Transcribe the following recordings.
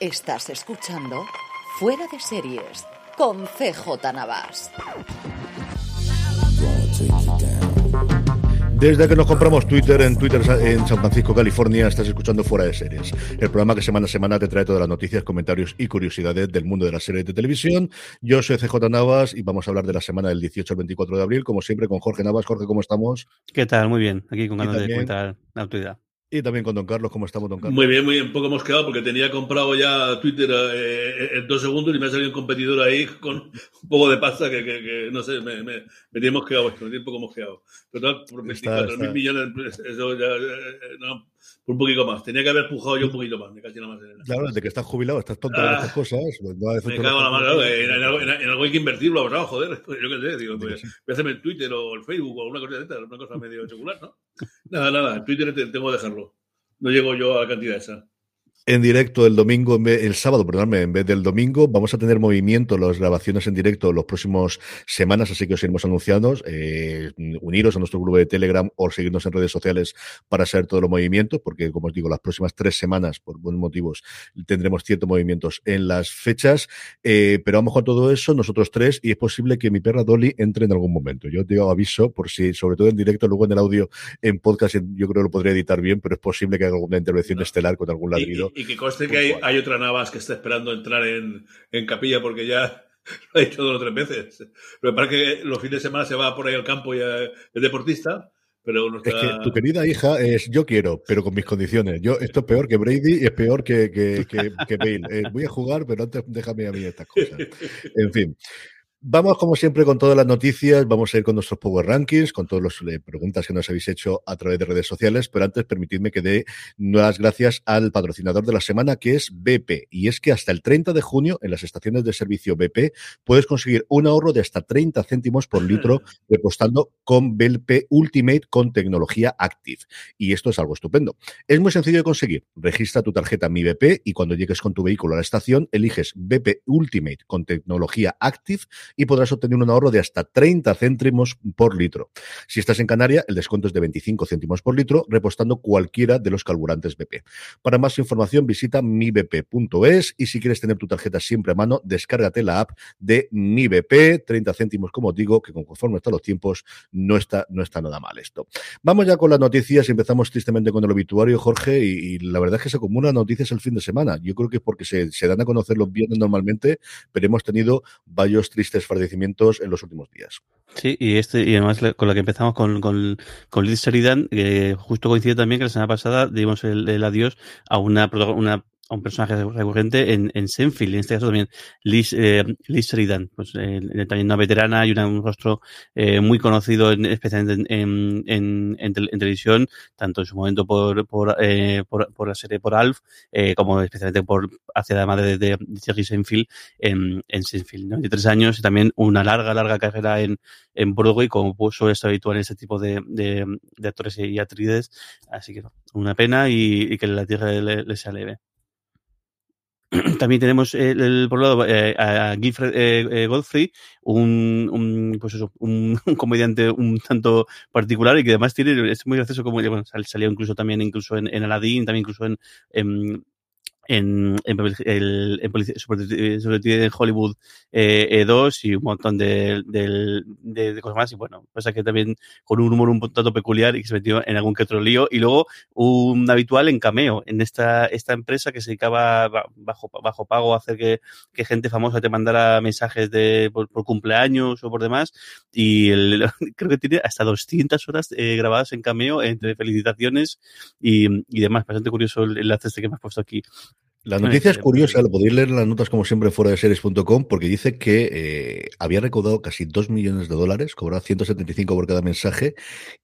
Estás escuchando Fuera de Series con CJ Navas. Desde que nos compramos Twitter en Twitter en San Francisco, California, estás escuchando Fuera de Series, el programa que semana a semana te trae todas las noticias, comentarios y curiosidades del mundo de las series de televisión. Yo soy CJ Navas y vamos a hablar de la semana del 18 al 24 de abril, como siempre, con Jorge Navas. Jorge, ¿cómo estamos? ¿Qué tal? Muy bien, aquí con ganas de comentar la actualidad. Y también con Don Carlos, ¿cómo estamos, Don Carlos? Muy bien, muy bien. Poco hemos quedado porque tenía comprado ya Twitter eh, en dos segundos y me ha salido un competidor ahí con un poco de pasta que, que, que no sé, me, me, me hemos quedado esto, me tiene poco hemos quedado. Total, por 24 mil millones, eso ya, eh, no, por un poquito más. Tenía que haber pujado yo un poquito más, me casi más. En claro, desde que estás jubilado, estás tonto ah, de estas cosas. Pues no me cago en la mano, en, en, algo, en, algo hay que invertirlo, ¿verdad? Joder, yo qué sé, digo, pues, voy a hacerme el Twitter o el Facebook o alguna cosa de esta, una cosa medio secular, ¿no? Nada, nada, el Twitter tengo que dejarlo no llego yo a la cantidad esa en directo el domingo, el sábado, perdóname, en vez del domingo. Vamos a tener movimiento, las grabaciones en directo los próximos semanas, así que os iremos anunciando. Eh, uniros a nuestro grupo de Telegram o seguirnos en redes sociales para saber todos los movimientos, porque como os digo, las próximas tres semanas, por buenos motivos, tendremos ciertos movimientos en las fechas. Eh, pero vamos con todo eso, nosotros tres, y es posible que mi perra Dolly entre en algún momento. Yo te digo aviso, por si, sobre todo en directo, luego en el audio, en podcast, yo creo que lo podría editar bien, pero es posible que haga alguna intervención no. estelar con algún ladrido. Y, que conste que hay, hay, otra Navas que está esperando entrar en, en capilla porque ya lo ha hecho dos o tres veces. Pero para que los fines de semana se va por ahí al campo y es deportista. Pero nuestra... Es que tu querida hija es yo quiero, pero con mis condiciones. Yo Esto es peor que Brady y es peor que, que, que, que Bale. Eh, voy a jugar, pero antes déjame a mí estas cosas. En fin. Vamos, como siempre, con todas las noticias. Vamos a ir con nuestros Power Rankings, con todas las eh, preguntas que nos habéis hecho a través de redes sociales. Pero antes, permitidme que dé nuevas gracias al patrocinador de la semana, que es BP. Y es que hasta el 30 de junio, en las estaciones de servicio BP, puedes conseguir un ahorro de hasta 30 céntimos por litro repostando con BP Ultimate con tecnología Active. Y esto es algo estupendo. Es muy sencillo de conseguir. Registra tu tarjeta Mi BP y cuando llegues con tu vehículo a la estación, eliges BP Ultimate con tecnología Active y podrás obtener un ahorro de hasta 30 céntimos por litro. Si estás en Canarias, el descuento es de 25 céntimos por litro, repostando cualquiera de los carburantes BP. Para más información, visita mibp.es y si quieres tener tu tarjeta siempre a mano, descárgate la app de Mi BP, 30 céntimos, como digo, que conforme están los tiempos, no está, no está nada mal esto. Vamos ya con las noticias empezamos tristemente con el obituario, Jorge, y, y la verdad es que se acumulan noticias el fin de semana. Yo creo que es porque se, se dan a conocer los viernes normalmente, pero hemos tenido varios tristes fallecimientos en los últimos días. Sí, y este y además con la que empezamos con, con, con Liz Sheridan, que justo coincide también que la semana pasada dimos el, el adiós a una, una un personaje recurrente en, en Senfield, en este caso también Liz, eh, Liz Sheridan, pues eh, también una veterana y un rostro eh, muy conocido, en, especialmente en, en, en, en, televisión, tanto en su momento por, por, eh, por, por la serie por Alf, eh, como especialmente por hacia la madre de, de, de Jerry Seinfeld en, en Seinfeld. 93 años y también una larga, larga carrera en, en Broadway, como suele estar habitual en este tipo de, de, de actores y actrices. Así que una pena y, y que la tierra le, le sea leve. También tenemos el, el por un lado eh, a Gilfred eh, eh, Godfrey, un, un, pues eso, un, un, comediante un tanto particular y que además tiene, es muy gracioso como bueno, salió incluso también incluso en, en Aladdin, también incluso en, en en, en, en sobre, en Hollywood eh, 2 y un montón de, de, de, cosas más. Y bueno, pasa que también con un humor un tanto peculiar y que se metió en algún que otro lío. Y luego un habitual en cameo en esta, esta empresa que se dedicaba bajo, bajo pago a hacer que, que gente famosa te mandara mensajes de, por, por cumpleaños o por demás. Y el, creo que tiene hasta 200 horas eh, grabadas en cameo entre felicitaciones y, y demás. Bastante curioso el enlace este que me has puesto aquí. La noticia es curiosa, lo podéis leer en las notas como siempre fuera de series.com porque dice que eh, había recaudado casi 2 millones de dólares, cobraba 175 por cada mensaje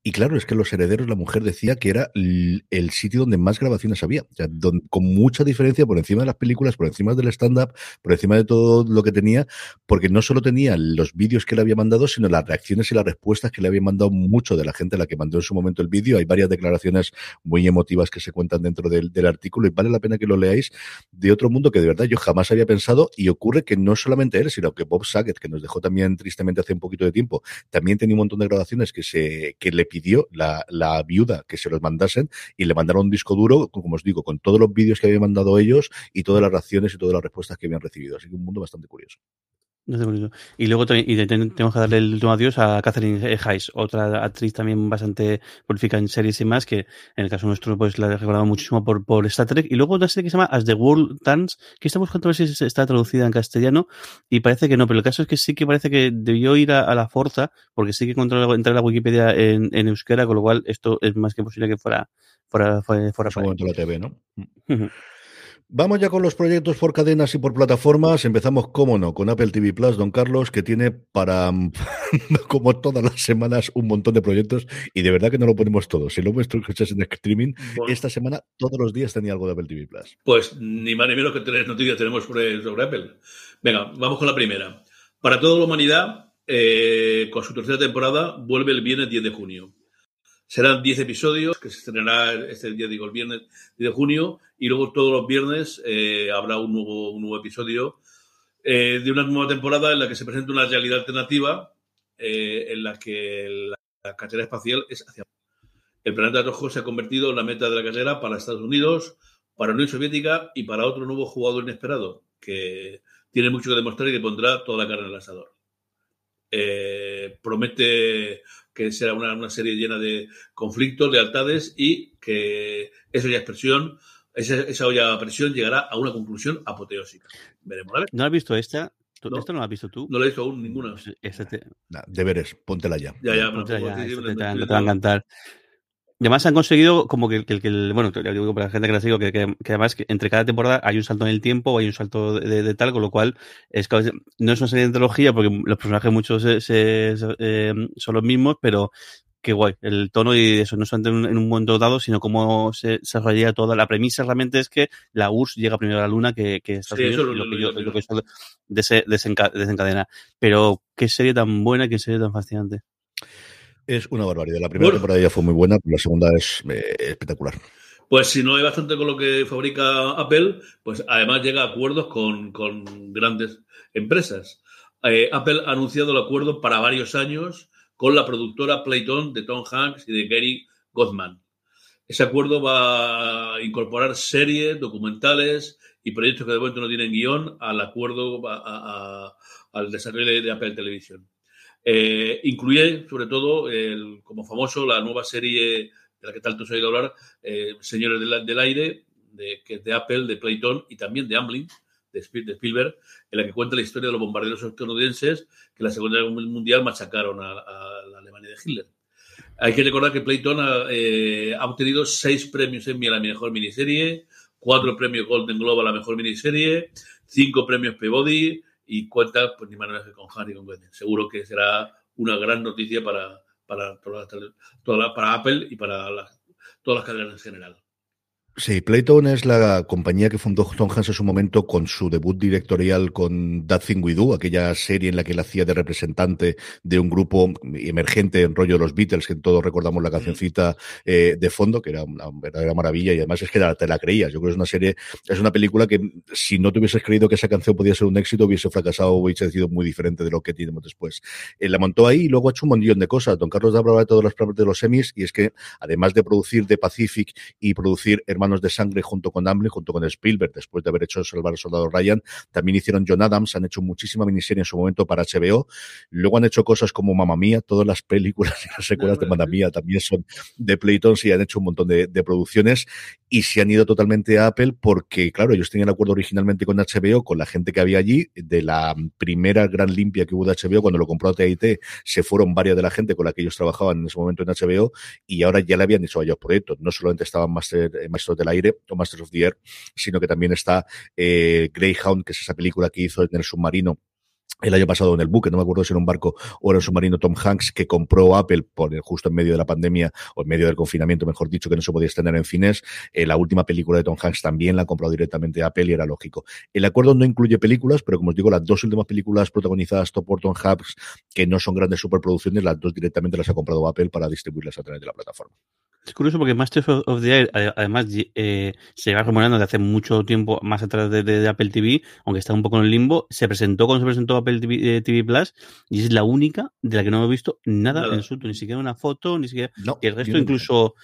y claro, es que los herederos, la mujer decía que era el sitio donde más grabaciones había, o sea, con mucha diferencia por encima de las películas, por encima del stand-up, por encima de todo lo que tenía, porque no solo tenía los vídeos que le había mandado, sino las reacciones y las respuestas que le había mandado mucho de la gente a la que mandó en su momento el vídeo. Hay varias declaraciones muy emotivas que se cuentan dentro del, del artículo y vale la pena que lo leáis de otro mundo que de verdad yo jamás había pensado y ocurre que no solamente él, sino que Bob Saget, que nos dejó también tristemente hace un poquito de tiempo, también tenía un montón de grabaciones que se que le pidió la, la viuda que se los mandasen y le mandaron un disco duro, como os digo, con todos los vídeos que habían mandado ellos y todas las reacciones y todas las respuestas que habían recibido. Así que un mundo bastante curioso. Y luego y tenemos que darle el último adiós a Catherine Hayes, otra actriz también bastante prolífica en series y más, que en el caso nuestro pues la he recordado muchísimo por, por Star Trek. Y luego otra serie que se llama As the World Turns, que estamos buscando a ver si está traducida en castellano, y parece que no, pero el caso es que sí que parece que debió ir a, la Forza, porque sí que encontré entrar a la Wikipedia en, en, euskera, con lo cual esto es más que posible que fuera fuera fuera, fuera, fuera TV, ¿no? Vamos ya con los proyectos por cadenas y por plataformas. Empezamos, cómo no, con Apple TV Plus, don Carlos, que tiene para, como todas las semanas, un montón de proyectos y de verdad que no lo ponemos todos. Si lo escuchas en streaming, esta semana todos los días tenía algo de Apple TV Plus. Pues ni más ni menos que tres noticias tenemos sobre, sobre Apple. Venga, vamos con la primera. Para toda la humanidad, eh, con su tercera temporada, vuelve el viernes 10 de junio. Serán 10 episodios que se estrenará este día, digo, el viernes 10 de junio, y luego todos los viernes eh, habrá un nuevo, un nuevo episodio eh, de una nueva temporada en la que se presenta una realidad alternativa eh, en la que la, la, carrera espacial es hacia el planeta rojo se ha convertido en la meta de la carrera para Estados Unidos, para la Unión Soviética y para otro nuevo jugador inesperado que tiene mucho que demostrar y que pondrá toda la carne en el asador. Promete que será una, una, serie llena de conflictos, lealtades y que esa ya expresión, esa, esa olla presión llegará a una conclusión apoteósica. Veremos. ¿No has visto esta? No. ¿Esta no la has visto tú? No la he visto aún ninguna. Este te... nah, deberes, póntela ya. Ya, ya, póntela ya, te, te, te, va a encantar. Además han conseguido como que, que, que el, bueno, te digo para la gente que la sigo, que, que, que, además que entre cada temporada hay un salto en el tiempo o hay un salto de, de, de tal, con lo cual es no es una serie de antología porque los personajes muchos se, se, se, eh, son los mismos, pero qué guay. El tono y eso, no solamente en un, en un momento dado, sino cómo se desarrolla toda la premisa realmente es que la URSS llega primero a la Luna que, que Estados sí, Unidos, lo, lo, que yo, lo, lo que eso desenca, desencadena. Pero qué serie tan buena, qué serie tan fascinante. Es una barbaridad. La primera bueno, temporada ya fue muy buena, pero la segunda es eh, espectacular. Pues si no hay bastante con lo que fabrica Apple, pues además llega a acuerdos con, con grandes empresas. Eh, Apple ha anunciado el acuerdo para varios años con la productora Playton de Tom Hanks y de Gary Goldman. Ese acuerdo va a incorporar series, documentales y proyectos que de momento no tienen guion al acuerdo, a, a, a, al desarrollo de, de Apple Television. Eh, incluye, sobre todo, el, como famoso, la nueva serie de la que tanto se ha oído hablar, eh, Señores del, del Aire, de, Apple, de Playton y también de Amblin, de, Spielberg, en la que cuenta la historia de los bombarderos estadounidenses que en la Segunda Guerra Mundial machacaron a, a, la Alemania de Hitler. Hay que recordar que Playton ha, eh, ha obtenido seis premios Emmy a la mejor miniserie, cuatro premios Golden Globe a la mejor miniserie, cinco premios Peabody, y cuenta pues ni más que con Harry con Gwen. Seguro que será una gran noticia para, para, toda, toda, para Apple y para la, todas las cadenas en general. Sí, Playton es la compañía que fundó Tom Hanks en su momento con su debut directorial con That Thing We Do, aquella serie en la que él hacía de representante de un grupo emergente en rollo de los Beatles, que todos recordamos la cancioncita eh, de fondo, que era una verdadera maravilla y además es que te la creías. Yo creo que es una serie, es una película que si no te hubieses creído que esa canción podía ser un éxito, hubiese fracasado o hubiese sido muy diferente de lo que tenemos después. Eh, la montó ahí y luego ha hecho un montón de cosas. Don Carlos da de todas las partes de los semis y es que además de producir The Pacific y producir Hermanos Hermanos de Sangre junto con Amblin, junto con Spielberg, después de haber hecho Salvar al Soldado Ryan. También hicieron John Adams, han hecho muchísima miniserie en su momento para HBO. Luego han hecho cosas como Mamma Mía, todas las películas y las secuelas de Mamma Mía también son de Playton y han hecho un montón de, de producciones y se han ido totalmente a Apple porque, claro, ellos tenían acuerdo originalmente con HBO, con la gente que había allí, de la primera gran limpia que hubo de HBO, cuando lo compró TIT, se fueron varias de la gente con la que ellos trabajaban en ese momento en HBO y ahora ya le habían dicho a ellos proyectos. No solamente estaban Master, eh, Del Aire o Masters of the Air, sino que también está eh, Greyhound, que es esa película que hizo en el submarino el año pasado en el buque, no me acuerdo si era un barco o era un submarino Tom Hanks que compró Apple por justo en medio de la pandemia o en medio del confinamiento, mejor dicho, que no se podía extender en cines. Eh, la última película de Tom Hanks también la compró directamente Apple y era lógico. El acuerdo no incluye películas, pero como os digo, las dos últimas películas protagonizadas por Tom Hanks, que no son grandes superproducciones, las dos directamente las ha comprado Apple para distribuirlas a través de la plataforma. Es curioso porque Masters of the Air, además, eh, se va rumorando de hace mucho tiempo más atrás de, de, Apple TV, aunque está un poco en el limbo. Se presentó cuando se presentó Apple TV, eh, TV, Plus y es la única de la que no he visto nada, nada. en su ni siquiera una foto, ni siquiera. No, y el resto, incluso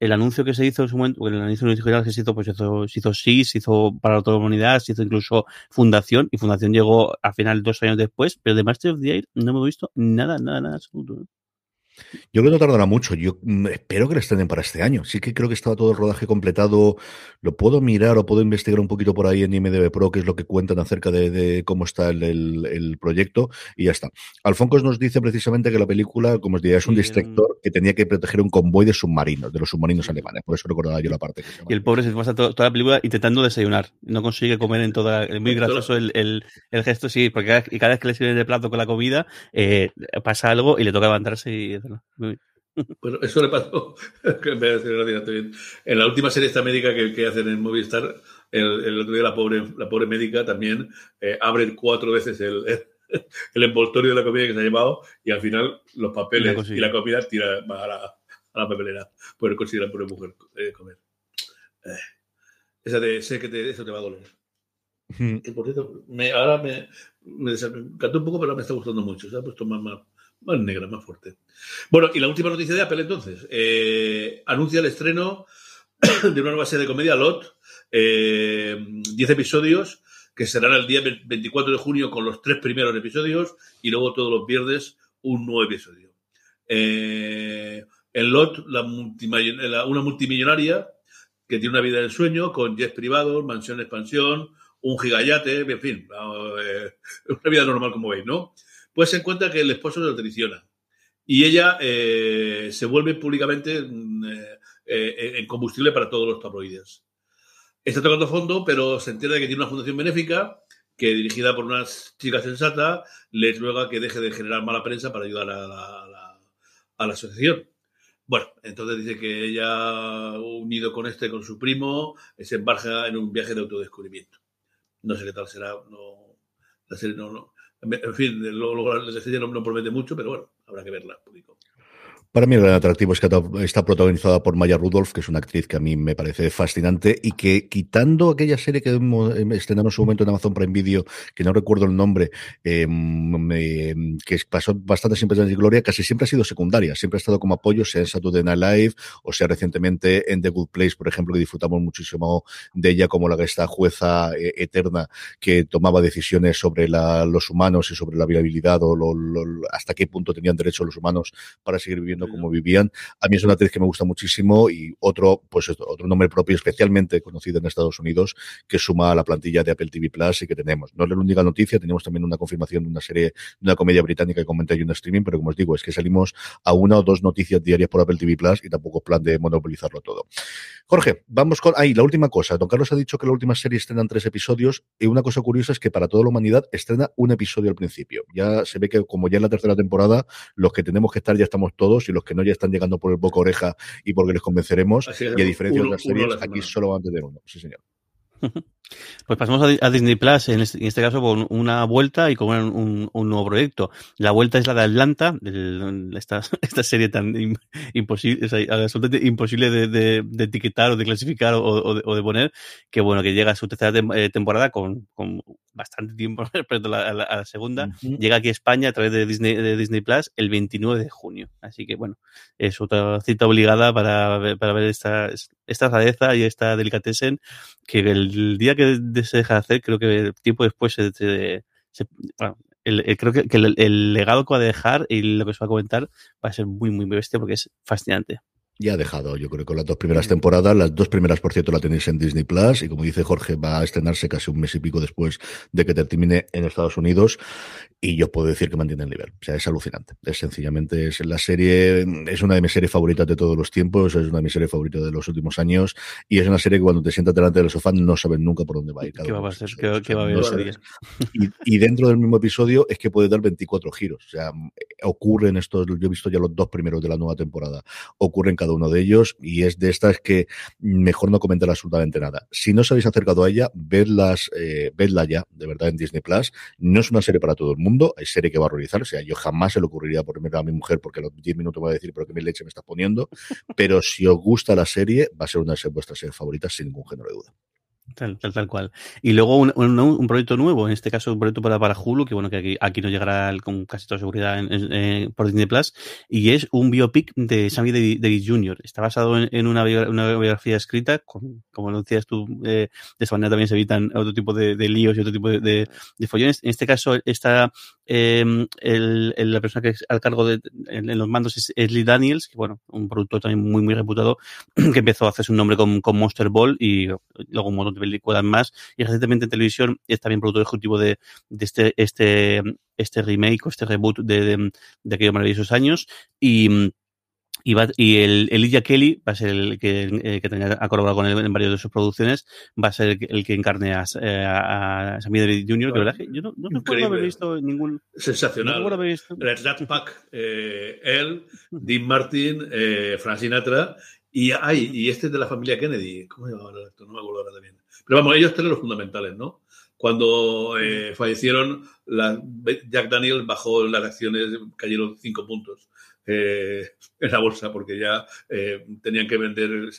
el anuncio que se hizo en su momento, el anuncio digital que se hizo, pues se hizo, se hizo sí, se hizo para toda la comunidad, se hizo incluso Fundación, y Fundación llegó al final dos años después, pero de Masters of the Air no me he visto nada, nada, nada absoluto. Yo creo que no tardará mucho. Yo mm, espero que lo estrenen para este año. Sí que creo que estaba todo el rodaje completado. Lo puedo mirar o puedo investigar un poquito por ahí en IMDB Pro, que es lo que cuentan acerca de, de cómo está el, el, el, proyecto, y ya está. Alfoncos nos dice precisamente que la película, como os diría, es un sí, distractor que tenía que proteger un convoy de submarinos, de los submarinos sí. alemanes. Por eso recordaba yo la parte. Que y el pobre se pasa toda, toda la película intentando desayunar. No consigue comer en toda. Es muy gracioso el, el, el gesto, sí, porque cada, cada vez que le sirven el plato con la comida, eh, pasa algo y le toca levantarse y. Muy bueno, eso le pasó en la última serie esta médica que, que hacen en Movistar, el, el, otro día la pobre, la pobre médica también eh, abre cuatro veces el, el, envoltorio de la comida que se ha llevado y al final los papeles y la, y la comida tira a la, a la papelera por considerar por mujer eh, comer. Eh, esa de sé que te, eso te va a doler. Mm. Por cierto, me, ahora me, me desencantó un poco, pero me está gustando mucho. Se ha puesto más, más, más negra, más fuerte. Bueno, y la última noticia de Apple entonces. Eh, anuncia el estreno de una nueva serie de comedia, Lot. 10 eh, episodios que serán el día 24 de junio con los tres primeros episodios y luego todos los viernes un nuevo episodio. Eh, en Lot, la la, una multimillonaria que tiene una vida del sueño con jets privados, mansión expansión, un gigayate, en fin, eh, una vida normal como veis, ¿no? Pues se encuentra que el esposo lo traiciona. Y ella eh, se vuelve públicamente eh, eh, en combustible para todos los tabloides. Está tocando fondo, pero se entera de que tiene una fundación benéfica que, dirigida por unas chicas sensatas, les ruega que deje de generar mala prensa para ayudar a la, a la, a la asociación. Bueno, entonces dice que ella, unido con este, con su primo, se embarca en un viaje de autodescubrimiento. No sé qué tal será, no, la serie no, no, en fin, luego la serie no, no promete mucho, pero bueno, habrá que verla. Público. Para mí el atractivo es que está protagonizada por Maya Rudolph, que es una actriz que a mí me parece fascinante y que quitando aquella serie que estrenamos en su momento en Amazon Prime Video, que no recuerdo el nombre, eh, que pasó bastante siempre en Gloria, casi siempre ha sido secundaria, siempre ha estado como apoyo, sea en Saturday Night Live o sea recientemente en The Good Place, por ejemplo, que disfrutamos muchísimo de ella como la que está jueza eh, eterna que tomaba decisiones sobre la, los humanos y sobre la viabilidad o lo, hasta qué punto tenían derecho los humanos para seguir viviendo como vivían. A mí es una actriz que me gusta muchísimo y otro, pues otro nombre propio especialmente conocido en Estados Unidos que suma a la plantilla de Apple TV Plus y que tenemos. No es la única noticia, tenemos también una confirmación de una serie, de una comedia británica que comenté yo en streaming, pero como os digo, es que salimos a una o dos noticias diarias por Apple TV Plus y tampoco plan de monopolizarlo todo. Jorge, vamos con, ahí, la última cosa. Don Carlos ha dicho que la última serie estrenan tres episodios y una cosa curiosa es que para toda la humanidad estrena un episodio al principio. Ya se ve que como ya en la tercera temporada, los que tenemos que estar ya estamos todos y los que no ya están llegando por el boca oreja y porque les convenceremos. y a diferencia uno, de otras series, aquí solo van a tener uno. Sí, señor. Pues pasamos a, Disney Plus, en este, en este, caso con una vuelta y con un, un, nuevo proyecto. La vuelta es la de Atlanta, el, esta, esta, serie tan imposible, absolutamente imposible de, de, de, etiquetar o de clasificar o, o, de, o, de, poner, que bueno, que llega a su tercera eh, temporada con, con, bastante tiempo respecto a la, a la, a la segunda. Uh -huh. Llega aquí a España a través de Disney, de Disney Plus el 29 de junio. Así que bueno, es otra cita obligada para, para ver esta, esta rareza y esta delicatessen que el día que se deja de hacer, creo que tiempo después se, bueno, el, creo que, el, legado que va a dejar y lo que se va a comentar va a ser muy, muy bestia porque es fascinante ya ha dejado, yo creo, con las dos primeras temporadas. Las dos primeras, por cierto, la tenéis en Disney Plus. Y como dice Jorge, va a estrenarse casi un mes y pico después de que termine en Estados Unidos. Y yo puedo decir que mantiene el nivel. O sea, es alucinante. Es sencillamente, es la serie, es una de mis series favoritas de todos los tiempos. Es una de mis series favoritas de los últimos años. Y es una serie que cuando te sientas delante del sofá no sabes nunca por dónde va a ir. ¿Qué va a ser? ¿Qué, ¿Qué, va a haber ese día? Y, y, dentro del mismo episodio es que puede dar 24 giros. O sea, ocurren estos, yo he visto ya los dos primeros de la nueva temporada. Ocurren cada uno de ellos y es de estas que mejor no comentar absolutamente nada. Si no os habéis acercado a ella, vedlas, eh, vedla ya, de verdad, en Disney Plus. No es una serie para todo el mundo, hay serie que va a horrorizar, o sea, yo jamás se le ocurriría ponerme a mi mujer porque a los 10 minutos me va a decir, pero qué mi leche me está poniendo, pero si os gusta la serie, va a ser una de vuestras series favoritas sin ningún género de duda. Tal, tal, tal cual. Y luego un, un, proyecto nuevo, en este caso un proyecto para, para Hulu, que bueno, que aquí, aquí no llegará con casi toda seguridad en, por Disney Plus, y es un biopic de Sammy Davis Jr. Está basado en, una, una, biografía escrita, con, como lo decías tú, eh, de esa manera también se evitan otro tipo de, de líos y otro tipo de, de, follones. En este caso está eh, el, el, la persona que es al cargo de en, los mandos es, es, Lee Daniels, que bueno, un productor también muy, muy reputado, que empezó a hacerse un nombre con, con Monster Ball y luego un montón películas más y recientemente en televisión es también productor ejecutivo de, de este, este, este remake o este reboot de, de, de aquellos maravillosos años y y, va, y el Elijah Kelly va a ser el que, eh, que tenga, ha colaborado con él en varias de sus producciones, va a ser el que, el que encarne a, eh, a, Sammy Davis Jr., que verdad que yo no, no recuerdo haber visto ningún... Sensacional. No haber visto... El Rat Pack, eh, él, Dean Martin, eh, Frank Sinatra, y, ay, y este de la familia Kennedy, ¿cómo se llama esto? No me acuerdo ahora también. Pero vamos, ellos tienen los fundamentales, ¿no? Cuando eh, fallecieron, la, Jack Daniel bajó las acciones, cayeron cinco puntos eh, en la bolsa porque ya eh, tenían que vender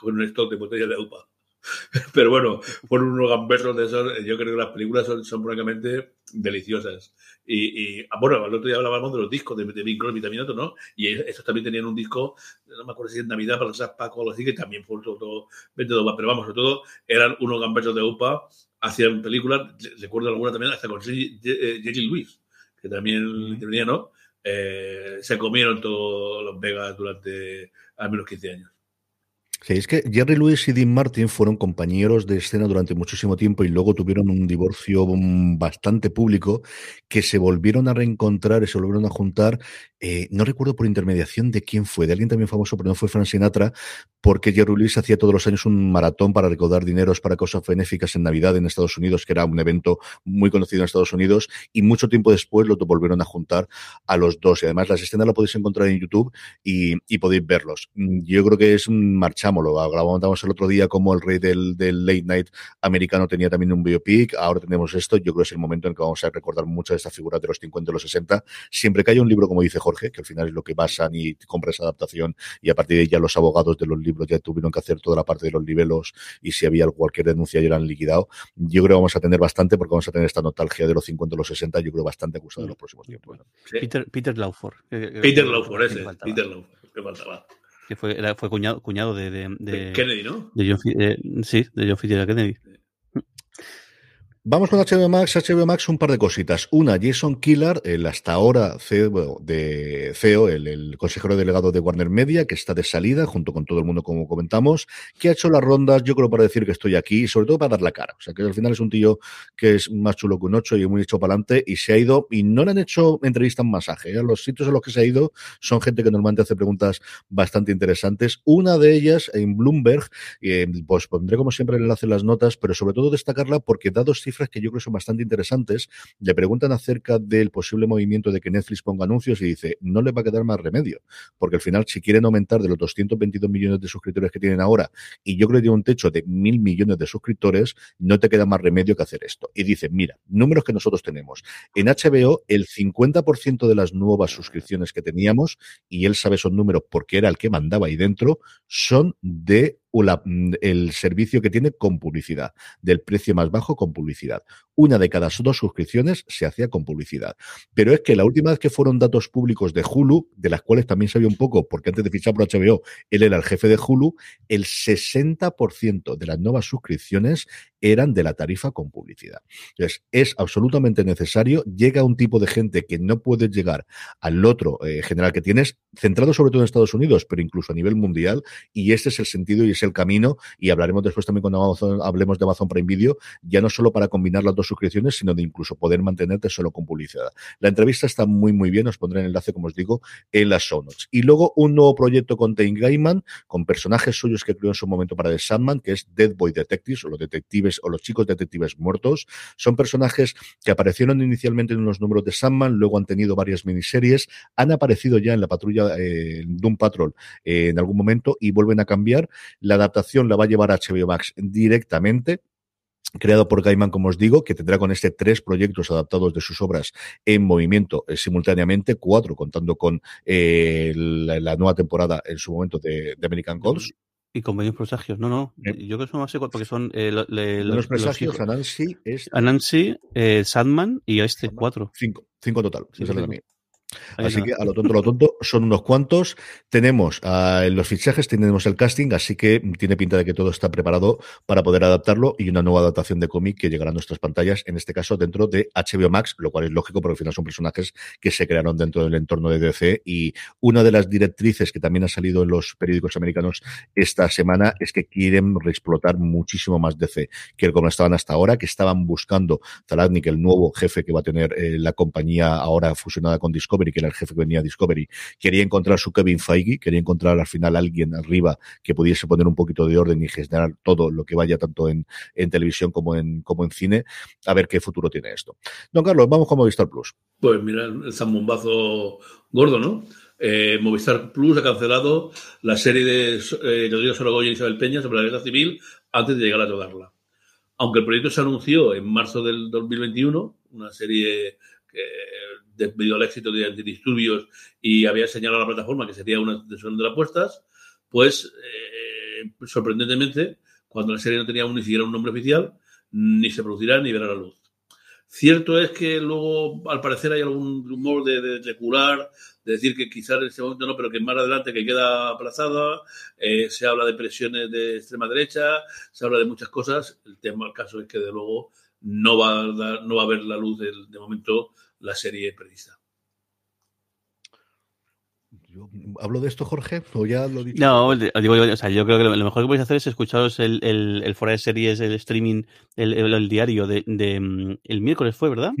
con un stock de botellas de UPA. Pero bueno, fueron unos gamberros de esos. Yo creo que las películas son, son francamente deliciosas. Y, y, ah, bueno, el otro día hablábamos de los discos de, de Bing Crosby también otro, ¿no? Y estos también tenían un disco, no me acuerdo si en Navidad para los Paco o algo así, que también fue todo, todo. Pero vamos, sobre todo eran unos gamberros de UPA, hacían películas, recuerdo alguna también, hasta con Jerry Lewis, que también tenía, ¿no? Eh, se comieron todos los Vegas durante al menos 15 años. Es que Jerry Lewis y Dean Martin fueron compañeros de escena durante muchísimo tiempo y luego tuvieron un divorcio bastante público que se volvieron a reencontrar y se volvieron a juntar. Eh, no recuerdo por intermediación de quién fue, de alguien también famoso, pero no fue Frank Sinatra, porque Jerry Lewis hacía todos los años un maratón para recaudar dineros para cosas benéficas en Navidad en Estados Unidos, que era un evento muy conocido en Estados Unidos, y mucho tiempo después lo volvieron a juntar a los dos. Además las escenas las podéis encontrar en YouTube y, y podéis verlos. Yo creo que es un lo hablábamos el otro día como el rey del, del, late night americano tenía también un biopic, ahora tenemos esto, yo creo que es el momento en que vamos a recordar muchas de estas figuras de los 50 y los 60, siempre que haya un libro, como dice Jorge, que al final es lo que basan y compra esa adaptación y a partir de ahí ya los abogados de los libros ya tuvieron que hacer toda la parte de los nivelos y si había cualquier denuncia ya eran liquidado, yo creo que vamos a tener bastante porque vamos a tener esta nostalgia de los 50 y los 60, yo creo bastante acusada en los próximos tiempos. Sí. Peter, Peter Lauford. Peter Lauford, ese, Peter Lauford, que faltaba que fue, era, fue cuñado, cuñado de, de, de, Kennedy, ¿no? De John, eh, sí, de John Fitzgerald Kennedy. Vamos con HBO Max. HBO Max, un par de cositas. Una, Jason Killar, el hasta ahora CEO, de CEO el, consejero delegado de Warner Media, que está de salida junto con todo el mundo, como comentamos, que ha hecho las rondas, yo creo, para decir que estoy aquí y sobre todo para dar la cara. O sea, que al final es un tío que es más chulo que un ocho y muy hecho para adelante y se ha ido y no le han hecho entrevista en masaje. Los sitios en los que se ha ido son gente que normalmente hace preguntas bastante interesantes. Una de ellas en Bloomberg, eh, pues pondré como siempre el enlace en las notas, pero sobre todo destacarla porque dados cifras que yo creo son bastante interesantes. Le preguntan acerca del posible movimiento de que Netflix ponga anuncios y dice, no le va a quedar más remedio, porque al final si quieren aumentar de los 222 millones de suscriptores que tienen ahora, y yo creo que tiene un techo de mil millones de suscriptores, no te queda más remedio que hacer esto. Y dice, mira, números que nosotros tenemos. En HBO, el 50% de las nuevas suscripciones que teníamos, y él sabe esos números porque era el que mandaba ahí dentro, son de Mm, el servicio que tiene con publicidad, del precio más bajo con publicidad. Una de cada dos suscripciones se hacía con publicidad. Pero es que la última vez que fueron datos públicos de Hulu, de las cuales también sabía un poco, porque antes de fichar por HBO, él era el jefe de Hulu, el 60% de las nuevas suscripciones eran de la tarifa con publicidad. Entonces, es absolutamente necesario. Llega un tipo de gente que no puede llegar al otro eh, general que tienes, centrado sobre todo en Estados Unidos, pero incluso a nivel mundial, y este es el sentido y el camino, y hablaremos después también cuando hablemos de Amazon Prime Video, ya no solo para combinar las dos suscripciones, sino de incluso poder mantenerte solo con publicidad. La entrevista está muy, muy bien, os pondré el enlace, como os digo, en las show notes. Y luego un nuevo proyecto con Tain Gaiman, con personajes suyos que creó en su momento para The Sandman, que es Dead Boy Detectives, o los detectives, o los chicos detectives muertos. Son personajes que aparecieron inicialmente en unos números de Sandman, luego han tenido varias miniseries, han aparecido ya en la patrulla eh, Doom Patrol eh, en algún momento y vuelven a cambiar. La adaptación la va a llevar a HBO Max directamente creado por Gaiman, como os digo, que tendrá con este tres proyectos adaptados de sus obras en movimiento eh, simultáneamente, cuatro contando con eh, la, nueva temporada en su momento de, American Gods. Y con varios presagios, no, no. Yo creo que son más porque son eh, los, presagios, Anansi, es... Anansi, Sandman y este, cuatro. Cinco, cinco total, sí, Así que a lo tonto, lo tonto, son unos cuantos. Tenemos uh, los fichajes, tenemos el casting, así que tiene pinta de que todo está preparado para poder adaptarlo y una nueva adaptación de cómic que llegará a nuestras pantallas, en este caso dentro de HBO Max, lo cual es lógico porque al final son personajes que se crearon dentro del entorno de DC y una de las directrices que también ha salido en los periódicos americanos esta semana es que quieren reexplotar muchísimo más DC que como estaban hasta ahora, que estaban buscando Zalaznik, el nuevo jefe que va a tener eh, la compañía ahora fusionada con Discovery, que era el jefe que venía a Discovery, quería encontrar su Kevin Feige, quería encontrar al final alguien arriba que pudiese poner un poquito de orden y generar todo lo que vaya tanto en, en televisión como en, como en cine, a ver qué futuro tiene esto. Don Carlos, vamos con Movistar Plus. Pues mira, el zambombazo gordo, ¿no? Eh, Movistar Plus ha cancelado la serie de eh, Rodrigo Sorogoyen y Isabel Peña sobre la guerra civil antes de llegar a rodarla. Aunque el proyecto se anunció en marzo del 2021, una serie que debido al éxito de antidisturbios y había señalado a la plataforma que sería una de sus apuestas, pues eh, sorprendentemente, cuando la serie no tenía ni siquiera un nombre oficial, ni se producirá ni verá la luz. Cierto es que luego, al parecer, hay algún rumor de, de, curar, de decir que quizás en ese momento no, pero que más adelante que queda aplazada. Eh, se habla de presiones de extrema derecha, se habla de muchas cosas. El tema, el caso es que de luego no va a, dar, no va a ver la luz de, de momento la serie prevista. ¿Hablo de esto, Jorge? ¿O ya lo dicho? No, digo, o sea, yo creo que lo mejor que podéis hacer es escucharos el, el, el fuera de series, el streaming, el, el, diario de, de, mm, el miércoles fue, ¿verdad?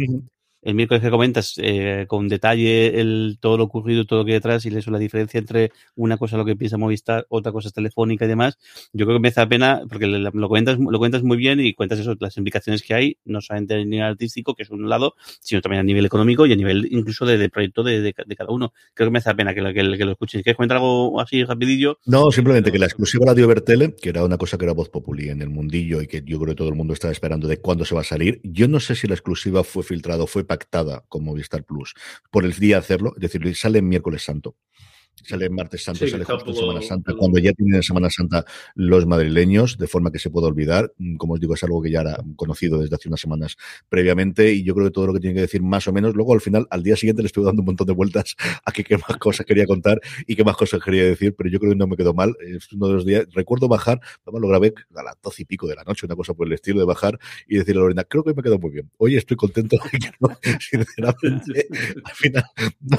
El miércoles que comentas eh, con detalle el, todo lo ocurrido, todo lo que hay detrás y eso la diferencia entre una cosa lo que piensa Movistar, otra cosa es telefónica y demás, yo creo que me da pena porque lo cuentas, lo cuentas muy bien y cuentas eso, las implicaciones que hay, no solamente a nivel artístico, que es un lado, sino también a nivel económico y a nivel incluso de, proyecto de, de, cada uno. Creo que me da pena que, lo, que, lo escuchen. ¿Quieres comentar algo así rapidillo? No, simplemente que la exclusiva la dio Bertele, que era una cosa que era voz populi en el mundillo y que yo creo que todo el mundo estaba esperando de cuándo se va a salir. Yo no sé si la exclusiva fue filtrada o fue pactada con Movistar Plus por el día de hacerlo, es decir, sale miércoles santo. Sale martes santo, sale justo Semana Santa, cuando ya tienen Semana Santa los madrileños, de forma que se pueda olvidar. Mm, como os digo, es algo que ya era conocido desde hace unas semanas previamente y yo creo que todo lo que tiene que decir más o menos, luego al final, al día siguiente le estuve dando un montón de vueltas a qué más cosas quería contar y qué más cosas quería decir, pero yo creo que no me quedó mal. Es uno de los días, recuerdo bajar, lo grabé a las doce y pico de la noche, una cosa por el estilo de bajar y decirle a Lorena, creo que me quedó muy bien. Hoy estoy contento, sinceramente, al final, no,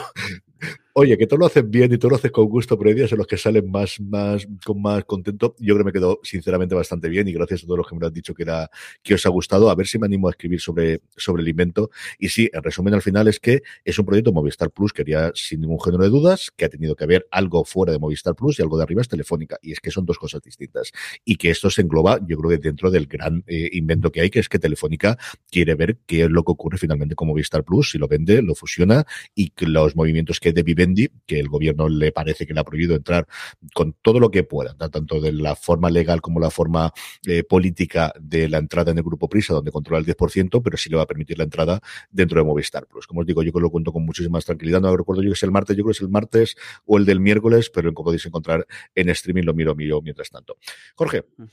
Oye, que tú lo haces bien y tú lo haces con gusto, pero hay días en los que salen más, más, con más contento. Yo creo que me quedó sinceramente bastante bien y gracias a todos los que me lo han dicho que era, que os ha gustado. A ver si me animo a escribir sobre, sobre el invento. Y sí, en resumen, al final es que es un proyecto Movistar Plus, quería sin ningún género de dudas, que ha tenido que haber algo fuera de Movistar Plus y algo de arriba es Telefónica. Y es que son dos cosas distintas. Y que esto se engloba, yo creo que dentro del gran eh, invento que hay, que es que Telefónica quiere ver qué es lo que ocurre finalmente con Movistar Plus, si lo vende, lo fusiona y los movimientos que de Vivendi, que el gobierno le parece que le ha prohibido entrar con todo lo que pueda, tanto de la forma legal como la forma eh, política de la entrada en el grupo Prisa, donde controla el 10%, pero sí le va a permitir la entrada dentro de Movistar Plus. Como os digo, yo que lo cuento con muchísima tranquilidad. No recuerdo yo que es el martes, yo creo que es el martes o el del miércoles, pero como podéis encontrar en streaming lo miro, miro mientras tanto. Jorge, mm.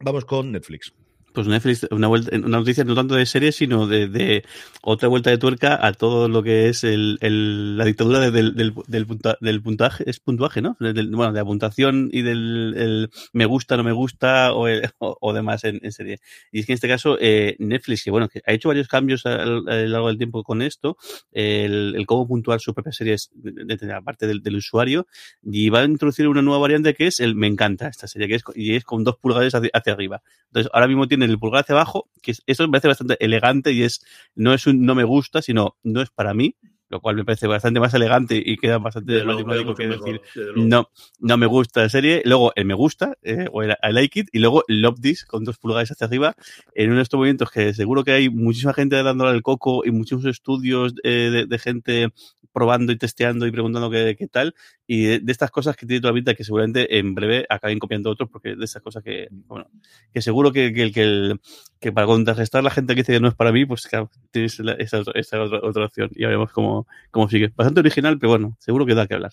vamos con Netflix pues Netflix, una, vuelta, una noticia no tanto de series, sino de, de, otra vuelta de tuerca a todo lo que es el, el, la dictadura del, del, del, del, puntaje, es puntuaje, ¿no? bueno, de la puntuación y del el me gusta, no me gusta o, o, demás en, en, serie. Y es que en este caso, eh, Netflix, que bueno, que ha hecho varios cambios a, a, lo largo del tiempo con esto, el, cómo puntuar sus propias series de, de, la parte del, usuario, y va a introducir una nueva variante que es el me encanta esta serie, que es, y es con dos pulgares hacia, hacia arriba. Entonces, ahora mismo tiene en el pulgar hacia abajo, que eso me parece bastante elegante y es, no es un no me gusta, sino no es para mí, lo cual me parece bastante más elegante y queda bastante diplomático que decir no, no me gusta la serie, luego el me gusta, eh, o el I like it, y luego el love this con dos pulgares hacia arriba, en uno de estos movimientos que seguro que hay muchísima gente dándole el coco y muchísimos estudios eh, de, de, gente probando y testeando y preguntando qué, qué tal, y de, de, estas cosas que tiene toda la pinta que seguramente en breve acaben copiando otros, porque de esas cosas que, bueno, que seguro que, que, que, el, que para contrarrestar la gente que dice que no es para mí, pues claro, tienes esa, esa otra, otra opción, y ya veremos cómo, cómo sigue. Bastante original, pero bueno, seguro que da que hablar.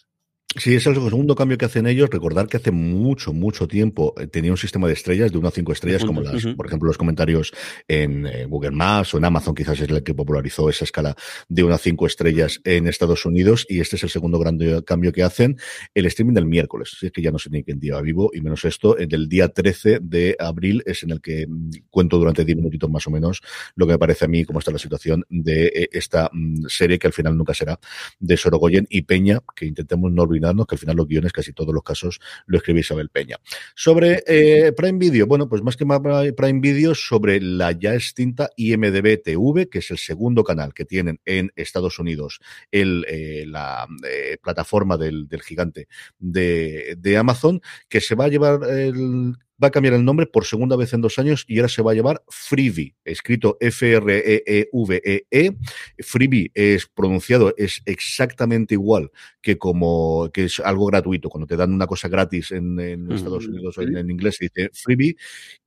Sí, es el segundo cambio que hacen ellos. Recordar que hace mucho, mucho tiempo eh, tenía un sistema de estrellas, de 1 a 5 estrellas, como las, uh -huh. por ejemplo, los comentarios en eh, Google Maps o en Amazon, quizás es el que popularizó esa escala de 1 a 5 estrellas en Estados Unidos. Y este es el segundo gran cambio que hacen. El streaming del miércoles. Si es que ya no sé ni quién día vivo, y menos esto. El del día 13 de abril es en el que mm, cuento durante 10 minutitos más o menos lo que me parece a mí, cómo está la situación de eh, esta mm, serie que al final nunca será de Sorogoyen y Peña, que intentemos no olvidar que al final los guiones, casi todos los casos, lo escribe Isabel Peña. Sobre eh, Prime Video, bueno, pues más que Prime Video, sobre la ya extinta IMDB TV, que es el segundo canal que tienen en Estados Unidos, el, eh, la eh, plataforma del, del gigante de, de, Amazon, que se va a llevar el va a cambiar el nombre por segunda vez en dos años y ahora se va a llamar Freebie, escrito F-R-E-E-V-E-E. -E. Freebie es pronunciado, es exactamente igual que como que es algo gratuito. Cuando te dan una cosa gratis en, en Estados Unidos o en, en, inglés se dice Freebie.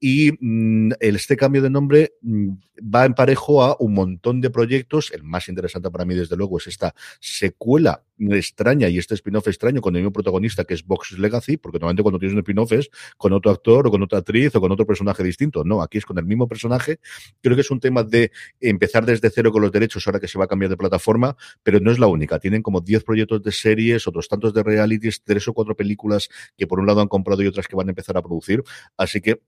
Y mm, este cambio de nombre mm, va en parejo a un montón de proyectos. El más interesante para mí, desde luego, es esta secuela extraña y este spin-off extraño con el mismo protagonista que es Vox Legacy, porque normalmente cuando tienes un spin-off es con otro actor o con otra actriz o con otro personaje distinto. No, aquí es con el mismo personaje. Creo que es un tema de empezar desde cero con los derechos ahora que se va a cambiar de plataforma, pero no es la única. Tienen como 10 proyectos de series, otros tantos de realities, tres o cuatro películas que por un lado han comprado y otras que van a empezar a producir. Así que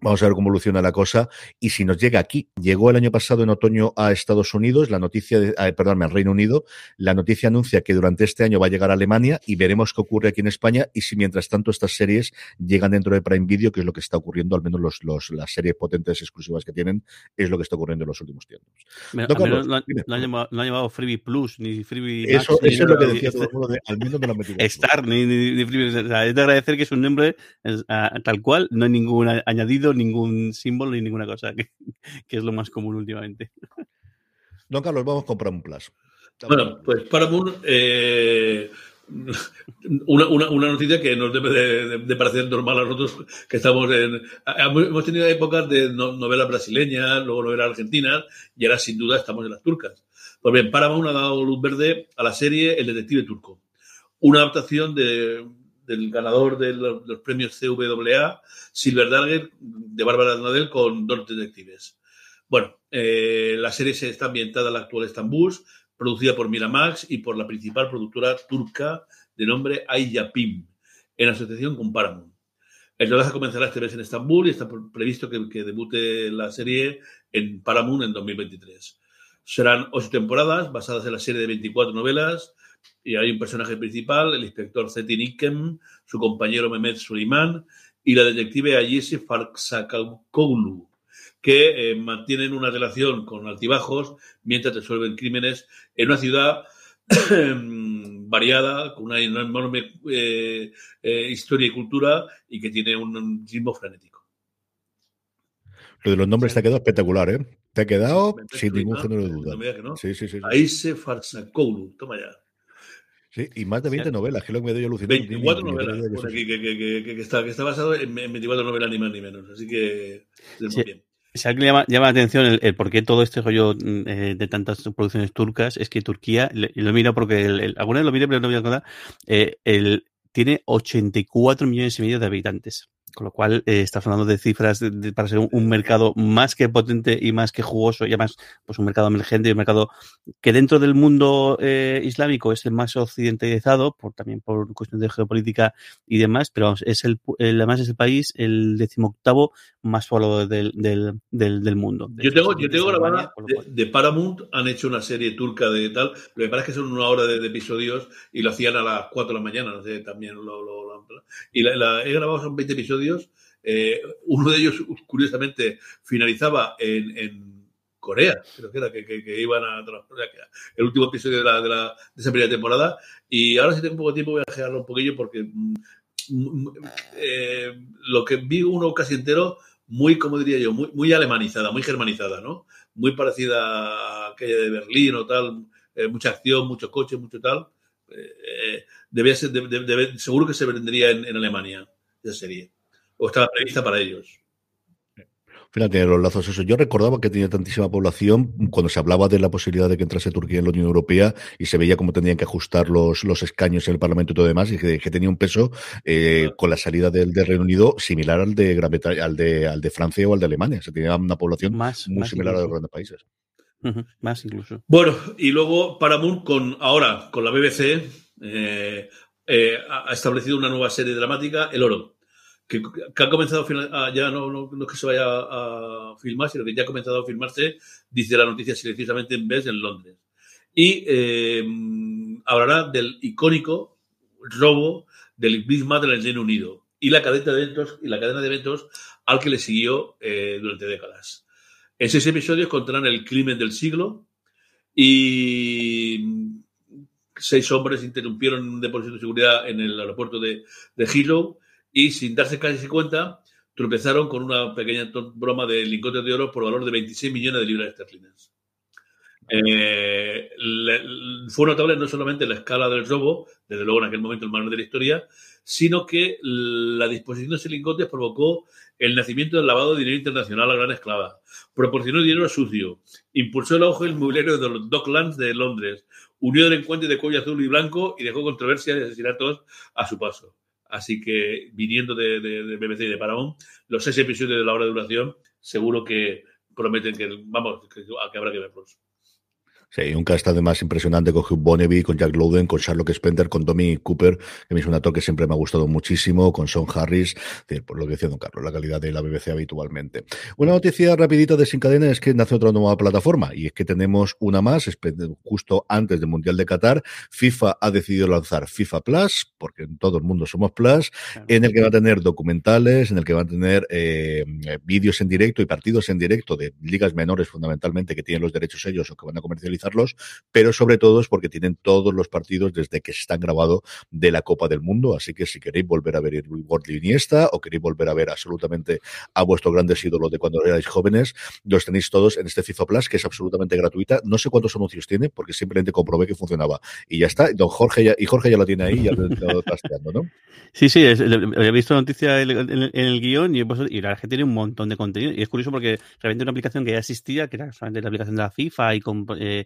Vamos a ver cómo evoluciona la cosa y si nos llega aquí. Llegó el año pasado en otoño a Estados Unidos, la noticia, de, eh, perdón, al Reino Unido, la noticia anuncia que durante este año va a llegar a Alemania y veremos qué ocurre aquí en España y si mientras tanto estas series llegan dentro de Prime Video, que es lo que está ocurriendo, al menos los, los, las series potentes exclusivas que tienen, es lo que está ocurriendo en los últimos tiempos. Me, Carlos, no, no, han llamado, no, han llamado, Freebie Plus ni Freebie Eso, Max, eso ni es lo que decía todo el mundo, de, al menos me lo han metido. Star ni, ni, ni Freebie. O sea, es de agradecer que es un nombre uh, tal cual, no hay ningún añadido, ningún símbolo y ninguna cosa, que, que, es lo más común últimamente. Don Carlos, vamos con Paramount Plus. Bueno, pues Paramount, eh, una, una, una, noticia que nos debe de, de, de, parecer normal a nosotros que estamos en... Hemos tenido épocas de novelas brasileñas, luego novelas argentinas, y ahora sin duda estamos en las turcas. Pues bien, Paramount ha dado luz verde a la serie El Detective Turco, una adaptación de, del ganador de los, los, premios CWA, Silver Darger, de Bárbara Nadel, con dos detectives. Bueno, eh, la serie se está ambientada en la actual Estambul, producida por Miramax y por la principal productora turca de nombre Ayapim, en asociación con Paramount. El rodaje comenzará este mes en Estambul y está previsto que, que, debute la serie en Paramount en 2023. Serán ocho temporadas basadas en la serie de 24 novelas y hay un personaje principal, el inspector Zetin Ikem, su compañero Mehmet Suleiman y la detective Ayesi Farksakoglu, que eh, mantienen una relación con altibajos mientras resuelven crímenes en una ciudad variada, con una enorme eh, eh, historia y cultura y que tiene un ritmo frenético. Lo de los nombres te ha quedado espectacular, ¿eh? Te ha quedado sin ningún no, género de no duda. no. Sí, sí, sí. sí. Aise Farsakoğlu, toma ya. Sí, y más de 20 novelas, que es lo que me doy alucinando. 24 Ni- ni- ni- novelas. ni- pone aquí, que, que- que- que- que está, que está basado en, en 24 novelas, ni más ni menos. Así que muy Sí. bien. Si alguien llama, llama la atención el, el por qué todo este rollo mm, eh, de tantas producciones turcas, es que Turquía, le- y lo miro porque el, el- alguna vez lo miré, pero no me voy a acordar, eh, el, tiene 84 millones y medio de habitantes. Con lo cual, eh, estás hablando de cifras de- de- para ser un, un mercado más que potente y más que jugoso, y además, pues un mercado emergente y un mercado que dentro del mundo eh, islámico es el más occidentalizado, por, también por cuestiones de geopolítica y demás, pero vamos, es el, el- además es el país el decimoctavo más poblado del, del, del, del mundo. Yo tengo, yo tengo grabada de, de Paramount, han hecho una serie turca de tal. Lo que pasa es que son una hora de, de episodios y lo hacían a las 4 de la mañana, no sé, también lo. lo- lo- y la, la- he grabado, son 20 episodios. Eh, uno de ellos, curiosamente, finalizaba en, Corea, creo que era, que, iban a. El último episodio de, la, de, la- esa primera temporada. Y ahora, si tengo poco de tiempo, voy a dejarlo un poquillo porque. mm, mm, eh, lo que vi uno casi entero muy, como diría yo, muy, alemanizada, muy germanizada, ¿no? Muy parecida a aquella de Berlín o tal, eh, mucha acción, muchos coches, mucho tal. Debía ser, seguro que se vendería en, en Alemania esa serie. O estaba prevista para ellos. Fíjate, los lazos eso. Yo recordaba que tenía tantísima población cuando se hablaba de la posibilidad de que entrase Turquía en la Unión Europea y se veía cómo tenían que ajustar los, los escaños en el Parlamento y todo demás, y que, que tenía un peso eh, con la salida del, del Reino Unido similar al de Gran Bretaña, al de, al de Francia o al de Alemania. Se tenía una población más, muy más similar a los grandes países. Más incluso. Bueno, y luego Paramount con ahora con la BBC eh, eh, ha ha establecido una nueva serie dramática, El Oro, que, que ha comenzado a ya no, no, no es que se vaya a, filmar, sino que ya ha comenzado a filmarse, dice la noticia silenciosamente en vez en Londres. Y eh, hablará del icónico robo del Big Matter en el Reino Unido y la cadena de eventos y la cadena de eventos al que le siguió eh, durante décadas. En seis episodios contarán el crimen del siglo y seis hombres interrumpieron un depósito de seguridad en el aeropuerto de, de Heathrow y sin darse casi cuenta tropezaron con una pequeña broma de lingotes de oro por valor de 26 millones de libras esterlinas. Eh, fue notable no solamente la escala del robo, desde luego en aquel momento el manual de la historia, sino que la disposición de ese lingotes provocó el nacimiento del lavado de dinero internacional a gran esclava, proporcionó dinero sucio, impulsó el auge del mobiliario de los Docklands de Londres, unió delincuentes de cuello azul y blanco y dejó controversias y asesinatos a su paso. Así que, viniendo de, de- de BBC y de Paramount, los seis episodios de la hora de duración seguro que prometen que, vamos, que, que habrá que verlos. Sí, un cast además impresionante con Hugh Bonnevie, con Jack Lowden, con Sherlock Spender, con Tommy Cooper, que me es un actor que siempre me ha gustado muchísimo, con Sean Harris, por lo que decía Don Carlos, la calidad de la BBC habitualmente. Una noticia rapidita de Sin Cadena es que nace otra nueva plataforma, y es que tenemos una más, justo antes del Mundial de Qatar, FIFA ha decidido lanzar FIFA Plus, porque en todo el mundo somos Plus, en el que va a tener documentales, en el que va a tener eh, vídeos en directo y partidos en directo de ligas menores fundamentalmente que tienen los derechos ellos o que van a comercializarlos, pero sobre todo es porque tienen todos los partidos desde que están grabados de la Copa del Mundo, así que si queréis volver a ver de Iniesta o queréis volver a ver absolutamente a vuestros grandes ídolos de cuando erais jóvenes, los tenéis todos en este FIFA Plus, que es absolutamente gratuita. No sé cuántos anuncios tiene, porque simplemente comprobé que funcionaba. Y ya está. Don Jorge ya, y Jorge ya lo tiene ahí, ya lo ¿no? Sí, sí, es- he visto la noticia en el, guion y, pues, la verdad que tiene un montón de contenido. Y es curioso porque realmente una aplicación que ya existía, que era solamente la aplicación de la FIFA y con, eh,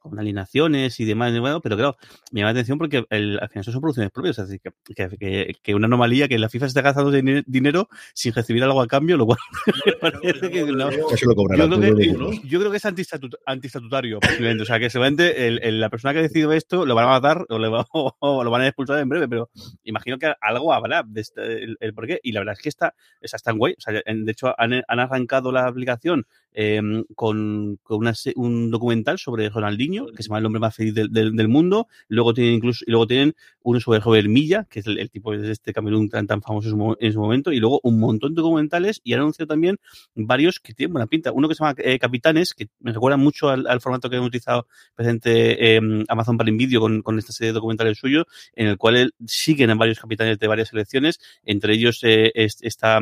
con alineaciones y demás, bueno, pero claro, me llama la atención porque el, al final son producciones propias, es decir, que, que, que, una anomalía que la FIFA se está gastando dinero sin recibir algo a cambio, lo cual parece que no. Yo, creo que, yo creo que es antistatutario, posiblemente. O sea, que seguramente el, el, la persona que ha decidido esto lo van a matar o, le va, o, lo van a expulsar en breve, pero imagino que algo habrá de este, el, el por qué. Y la verdad es que está, está tan guay. O sea, de hecho, han, han arrancado la aplicación eh, con, con una, un documental sobre Ronaldinho, que se llama El hombre más feliz del, del, mundo. Luego tienen incluso, y luego tienen uno sobre Robert Milla, que es el, tipo de este Camerún tan, tan famoso en su, en su, momento. Y luego un montón de documentales y han anunciado también varios que tienen buena pinta. Uno que se llama eh, Capitanes, que me recuerda mucho al, formato que hemos utilizado presente eh, Amazon Prime Video con, con, esta serie de documentales suyo, en el cual siguen a varios capitanes de varias selecciones. Entre ellos eh, está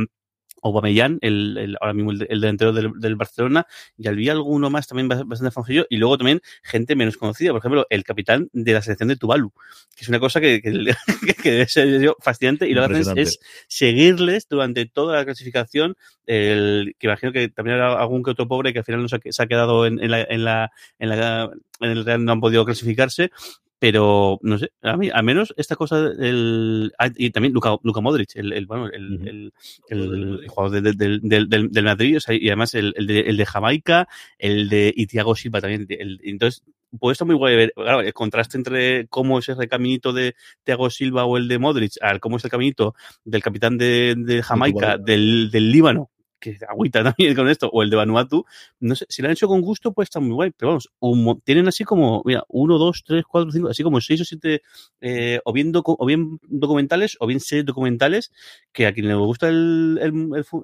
Aubameyang, el, el, ahora mismo el, el delantero del, del, Barcelona, y había alguno más también bastante famosillo, y luego también gente menos conocida, por ejemplo, el capitán de la selección de Tuvalu, que es una cosa que, que, que debe ser fascinante, y lo que hacen es seguirles durante toda la clasificación, el, que imagino que también habrá algún que otro pobre que al final no se, se ha quedado en, en, la, en, la, en, la, en el Real no han podido clasificarse, pero no sé, a mí, al menos esta cosa del ah, y también Luka, Luka Modric, el, el bueno, el, el, el, el jugador de, de, de, del, del Madrid, o sea, y además el, el, de, el de Jamaica, el de y Thiago Silva también, el, entonces pues está muy guay ver, claro, el contraste entre cómo es ese caminito de Thiago Silva o el de Modric, al cómo es el caminito del capitán de, de Jamaica, del, del Líbano, que agüita también con esto, o el de Vanuatu, no sé, si lo han hecho con gusto, pues está muy guay, pero vamos, un, tienen así como, mira, uno, dos, tres, cuatro, cinco, así como seis o siete, eh, o, bien o bien documentales, o bien series documentales, que a quien le gusta el,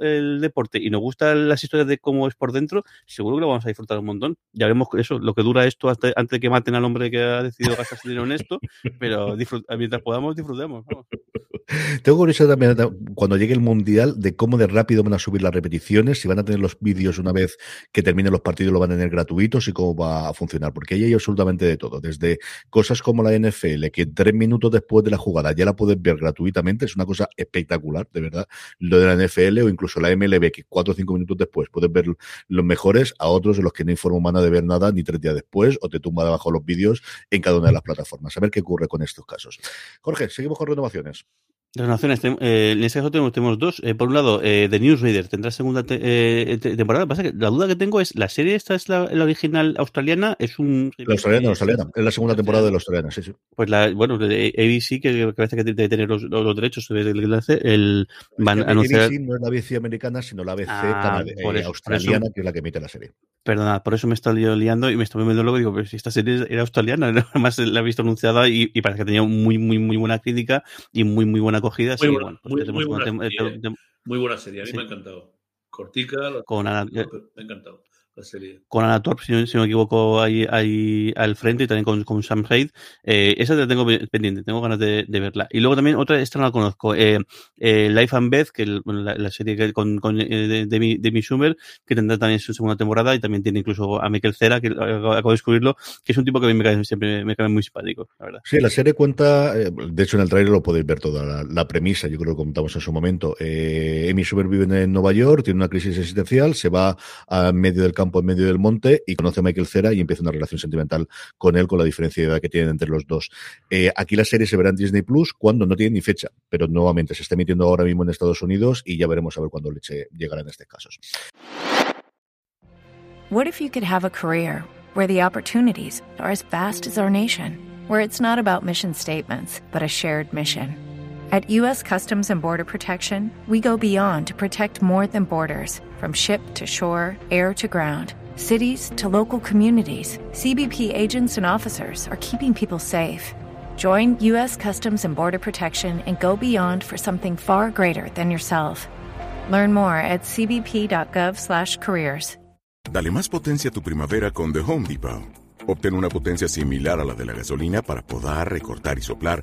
el, deporte y nos gustan las historias de cómo es por dentro, seguro que lo vamos a disfrutar un montón. Ya veremos eso, lo que dura esto hasta, antes de que maten al hombre que ha decidido gastarse dinero en esto, pero mientras podamos, disfrutemos. Vamos. Tengo curiosidad también cuando llegue el mundial de cómo de rápido van a subir las repeticiones, si van a tener los vídeos una vez que terminen los partidos lo van a tener gratuitos y cómo va a funcionar, porque ahí hay absolutamente de todo, desde cosas como la NFL, que tres minutos después de la jugada ya la puedes ver gratuitamente, es una cosa espectacular, de verdad, lo de la NFL o incluso la MLB, que cuatro o cinco minutos después puedes ver los mejores, a otros en los que no hay forma humana de ver nada ni tres días después, o te tumba debajo los vídeos en cada una de las plataformas. A ver qué ocurre con estos casos. Jorge, seguimos con renovaciones. Renovaciones, eh, en este caso tenemos, tenemos dos. Eh, por un lado, eh, The Newsreader tendrá segunda te, eh, te, temporada. Pasa que la duda que tengo es, ¿la serie esta es la, la original australiana? ¿Es un...? La australiana, la australiana. Es la segunda temporada de la australiana, sí, sí. Pues la, bueno, ABC, que parece que debe tener los, los, los derechos desde el enlace, el, van a anunciar... ABC no es la ABC americana, sino la ABC ah, eso, australiana, eso, que es la que emite la serie. Perdona, por eso me estoy liando y me estoy viendo luego, digo, pero si esta serie era australiana, además la he visto anunciada y, y parece que tenía muy, muy, muy buena crítica y muy, muy buena acogida. Muy bueno muy, muy, buena serie, muy, buena serie, a mí sí. me ha encantado. Cortica, con Ana, me ha encantado. Con Anna Torp, si no, si no me equivoco, ahí, ahí al frente y también con, con Sam Reid. Eh, esa la tengo pendiente, tengo ganas de, de, verla. Y luego también otra, esta no la conozco, eh, eh, Life and Beth, que el, la, la, serie que con, con Demi, Demi Schumer, que tendrá también su segunda temporada y también tiene incluso a Michael Cera, que acabo de descubrirlo, que es un tipo que a mí me cae, siempre me cae muy simpático, la verdad. Sí, la serie cuenta, de hecho en el trailer lo podéis ver toda la, la premisa, yo creo que contamos en su momento. Eh, Amy Schumer vive en Nueva York, tiene una crisis existencial, se va a medio del campo, en medio del monte, y conoce a Michael Cera y empieza una relación sentimental con él, con la diferencia de edad que tienen entre los dos. Eh, aquí la serie se verá en Disney Plus cuando no tiene ni fecha, pero nuevamente se está emitiendo ahora mismo en Estados Unidos y ya veremos a ver cuándo leche llegará en este caso. What if you could have a career where the opportunities are as vast as our nation, where it's not about mission statements, but a shared mission? At U.S. Customs and Border Protection, we go beyond to protect more than borders, from ship to shore, air to ground cities to local communities, CBP agents and officers are keeping people safe. Join U.S. Customs and Border Protection and go beyond for something far greater than yourself. Learn more at cbp.gov/careers. Dale más potencia a tu primavera con The Home Depot. Obtén una potencia similar a la de la gasolina para podar, recortar y soplar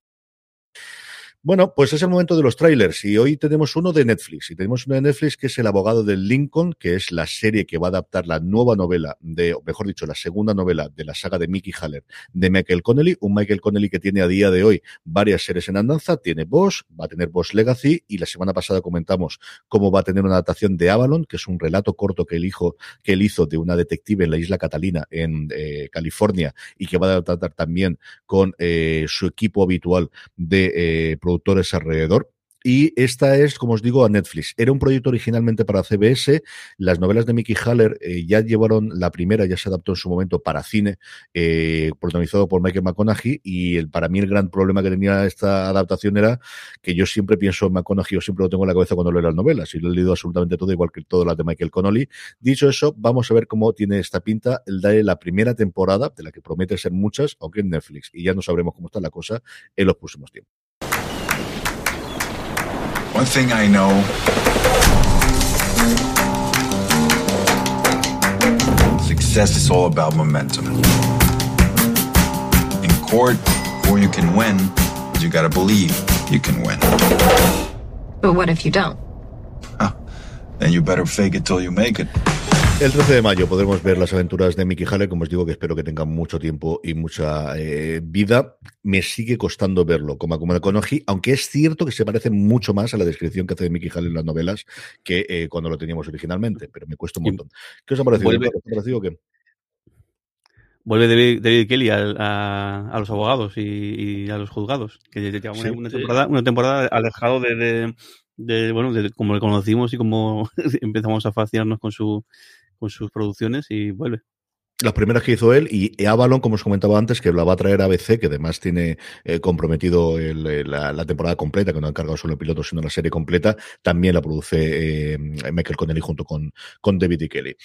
Bueno, pues es el momento de los trailers y hoy tenemos uno de Netflix y tenemos uno de Netflix que es El abogado del Lincoln, que es la serie que va a adaptar la nueva novela de, o mejor dicho, la segunda novela de la saga de Mickey Haller de Michael Connelly, un Michael Connelly que tiene a día de hoy varias series en andanza, tiene Boss, va a tener Boss Legacy y la semana pasada comentamos cómo va a tener una adaptación de Avalon, que es un relato corto que él, hizo, que él hizo de una detective en la isla Catalina en eh, California y que va a tratar también con eh, su equipo habitual de eh, productores alrededor. Y esta es, como os digo, a Netflix. Era un proyecto originalmente para CBS. Las novelas de Mickey Haller eh, ya llevaron la primera, ya se adaptó en su momento para cine, eh, protagonizado por Michael McConaughey. Y el, para mí el gran problema que tenía esta adaptación era que yo siempre pienso en McConaughey, yo siempre lo tengo en la cabeza cuando leo las novelas. Y lo he leído absolutamente todo, igual que todas las de Michael Connolly. Dicho eso, vamos a ver cómo tiene esta pinta el de la primera temporada, de la que promete ser muchas, aunque en Netflix. Y ya no sabremos cómo está la cosa en los próximos tiempos. One thing I know. Success is all about momentum. In court, before you can win, you gotta believe you can win. But what if you don't? Then you better fake it till you make it. El 13 de mayo podremos ver las aventuras de Mickey Haller, como os digo, que espero que tengan mucho tiempo y mucha eh, vida. Me sigue costando verlo como como Konoji, aunque es cierto que se parece mucho más a la descripción que hace de Mickey Haller en las novelas que eh, cuando lo teníamos originalmente, pero me cuesta un montón. ¿Qué os ha parecido? Vuelve- ¿Os ha parecido o qué? Vuelve David, David Kelly a, a los abogados y, y a los juzgados, que lleva una, Sí, una temporada, una temporada alejado de, de, de, bueno, de como le conocimos y como empezamos a fascinarnos con su con sus producciones y vuelve. Las primeras que hizo él y Avalon, como os comentaba antes, que la va a traer ABC, que además tiene eh, comprometido el- eh, la, temporada completa, que no ha encargado solo el piloto, sino la serie completa, también la produce eh, Michael Connelly junto con, con David y Kelly.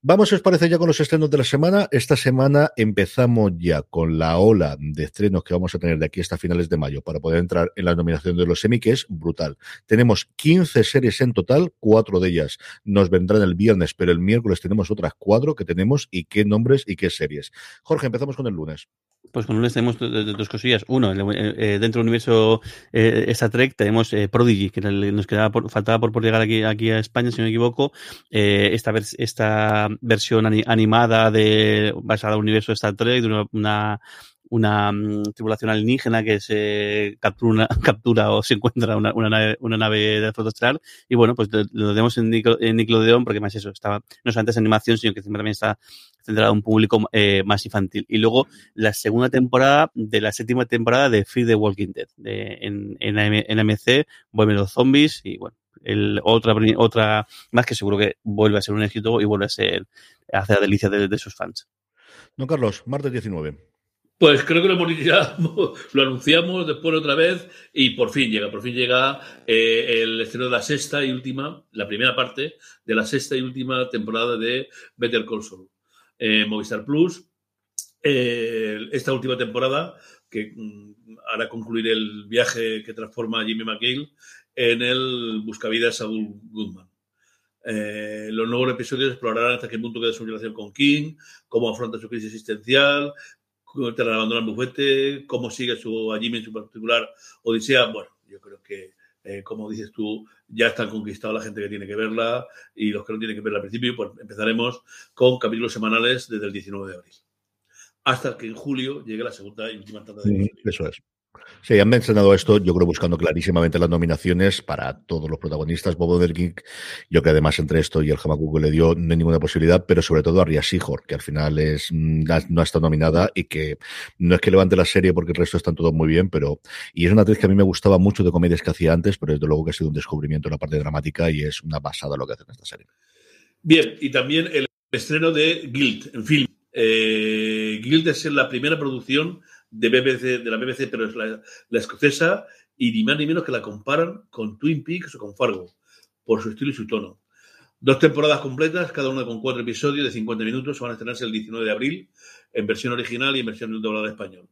Vamos, si os parece, ya con los estrenos de la semana. Esta semana empezamos ya con la ola de estrenos que vamos a tener de aquí hasta finales de mayo para poder entrar en la nominación de los Emmy, que es brutal. Tenemos 15 series en total, cuatro de ellas nos vendrán el viernes, pero el miércoles tenemos otras cuatro que tenemos y qué y qué series. Jorge, empezamos con el lunes. Pues con lunes tenemos do- do- dos cosillas. Uno, el- eh, dentro del universo eh, Star Trek tenemos eh, Prodigy, que el- nos quedaba por, faltaba por, llegar aquí, a España, si no me equivoco. Eh, esta, vers- esta versión ani- animada de basada en el universo Star Trek, de una, una, mm, tripulación alienígena que se captura, una- captura o se encuentra una, una nave, una nave de flota estelar. Y bueno, pues lo, tenemos en, Nickel- en Nickelodeon porque más eso, estaba no solamente es animación, sino que también está centrado en un público eh, más infantil. Y luego la segunda temporada de la séptima temporada de Fear the Walking Dead. De, en, en, en AMC vuelven los zombies y bueno, el, otra, otra más que seguro que vuelve a ser un éxito y vuelve a ser a hacer la delicia de, de sus fans. Don Carlos, martes 19. Pues creo que lo lo anunciamos después otra vez y por fin llega, por fin llega eh, el estreno de la sexta y última, la primera parte de la sexta y última temporada de Better Call Saul. Eh, Movistar Plus, eh, esta última temporada que mm, hará concluir el viaje que transforma a Jimmy McGill en el buscavidas Saul Goodman. Los nuevos episodios explorarán hasta qué punto queda su relación con King, cómo afronta su crisis existencial, abandonar el bufete, cómo sigue su, a Jimmy en su particular odisea. Bueno, yo creo que, eh, como dices tú, ya están conquistados la gente que tiene que verla y los que no tienen que verla al principio, pues empezaremos con capítulos semanales desde el 19 de abril. Hasta que en julio llegue la segunda y última tanda de episodios. Eso es. Sí, han mencionado esto, yo creo, buscando clarísimamente las nominaciones para todos los protagonistas. Bob Odenkirk, yo que además entre esto y el Hamaku que le dio, no hay ninguna posibilidad, pero sobre todo a Ria que al final es mm, no ha estado nominada y que no es que levante la serie porque el resto están todos muy bien, pero y es una actriz que a mí me gustaba mucho de comedias que hacía antes, pero desde luego que ha sido un descubrimiento en la parte dramática y es una pasada lo que hace en esta serie. Bien, y también el estreno de Guild en film. Eh, Guild es la primera producción de, BBC, de la BBC, pero es la, escocesa, y ni más ni menos que la comparan con Twin Peaks o con Fargo, por su estilo y su tono. Dos temporadas completas, cada una con cuatro episodios de 50 minutos, van a estrenarse el 19 de abril, en versión original y en versión doblada español.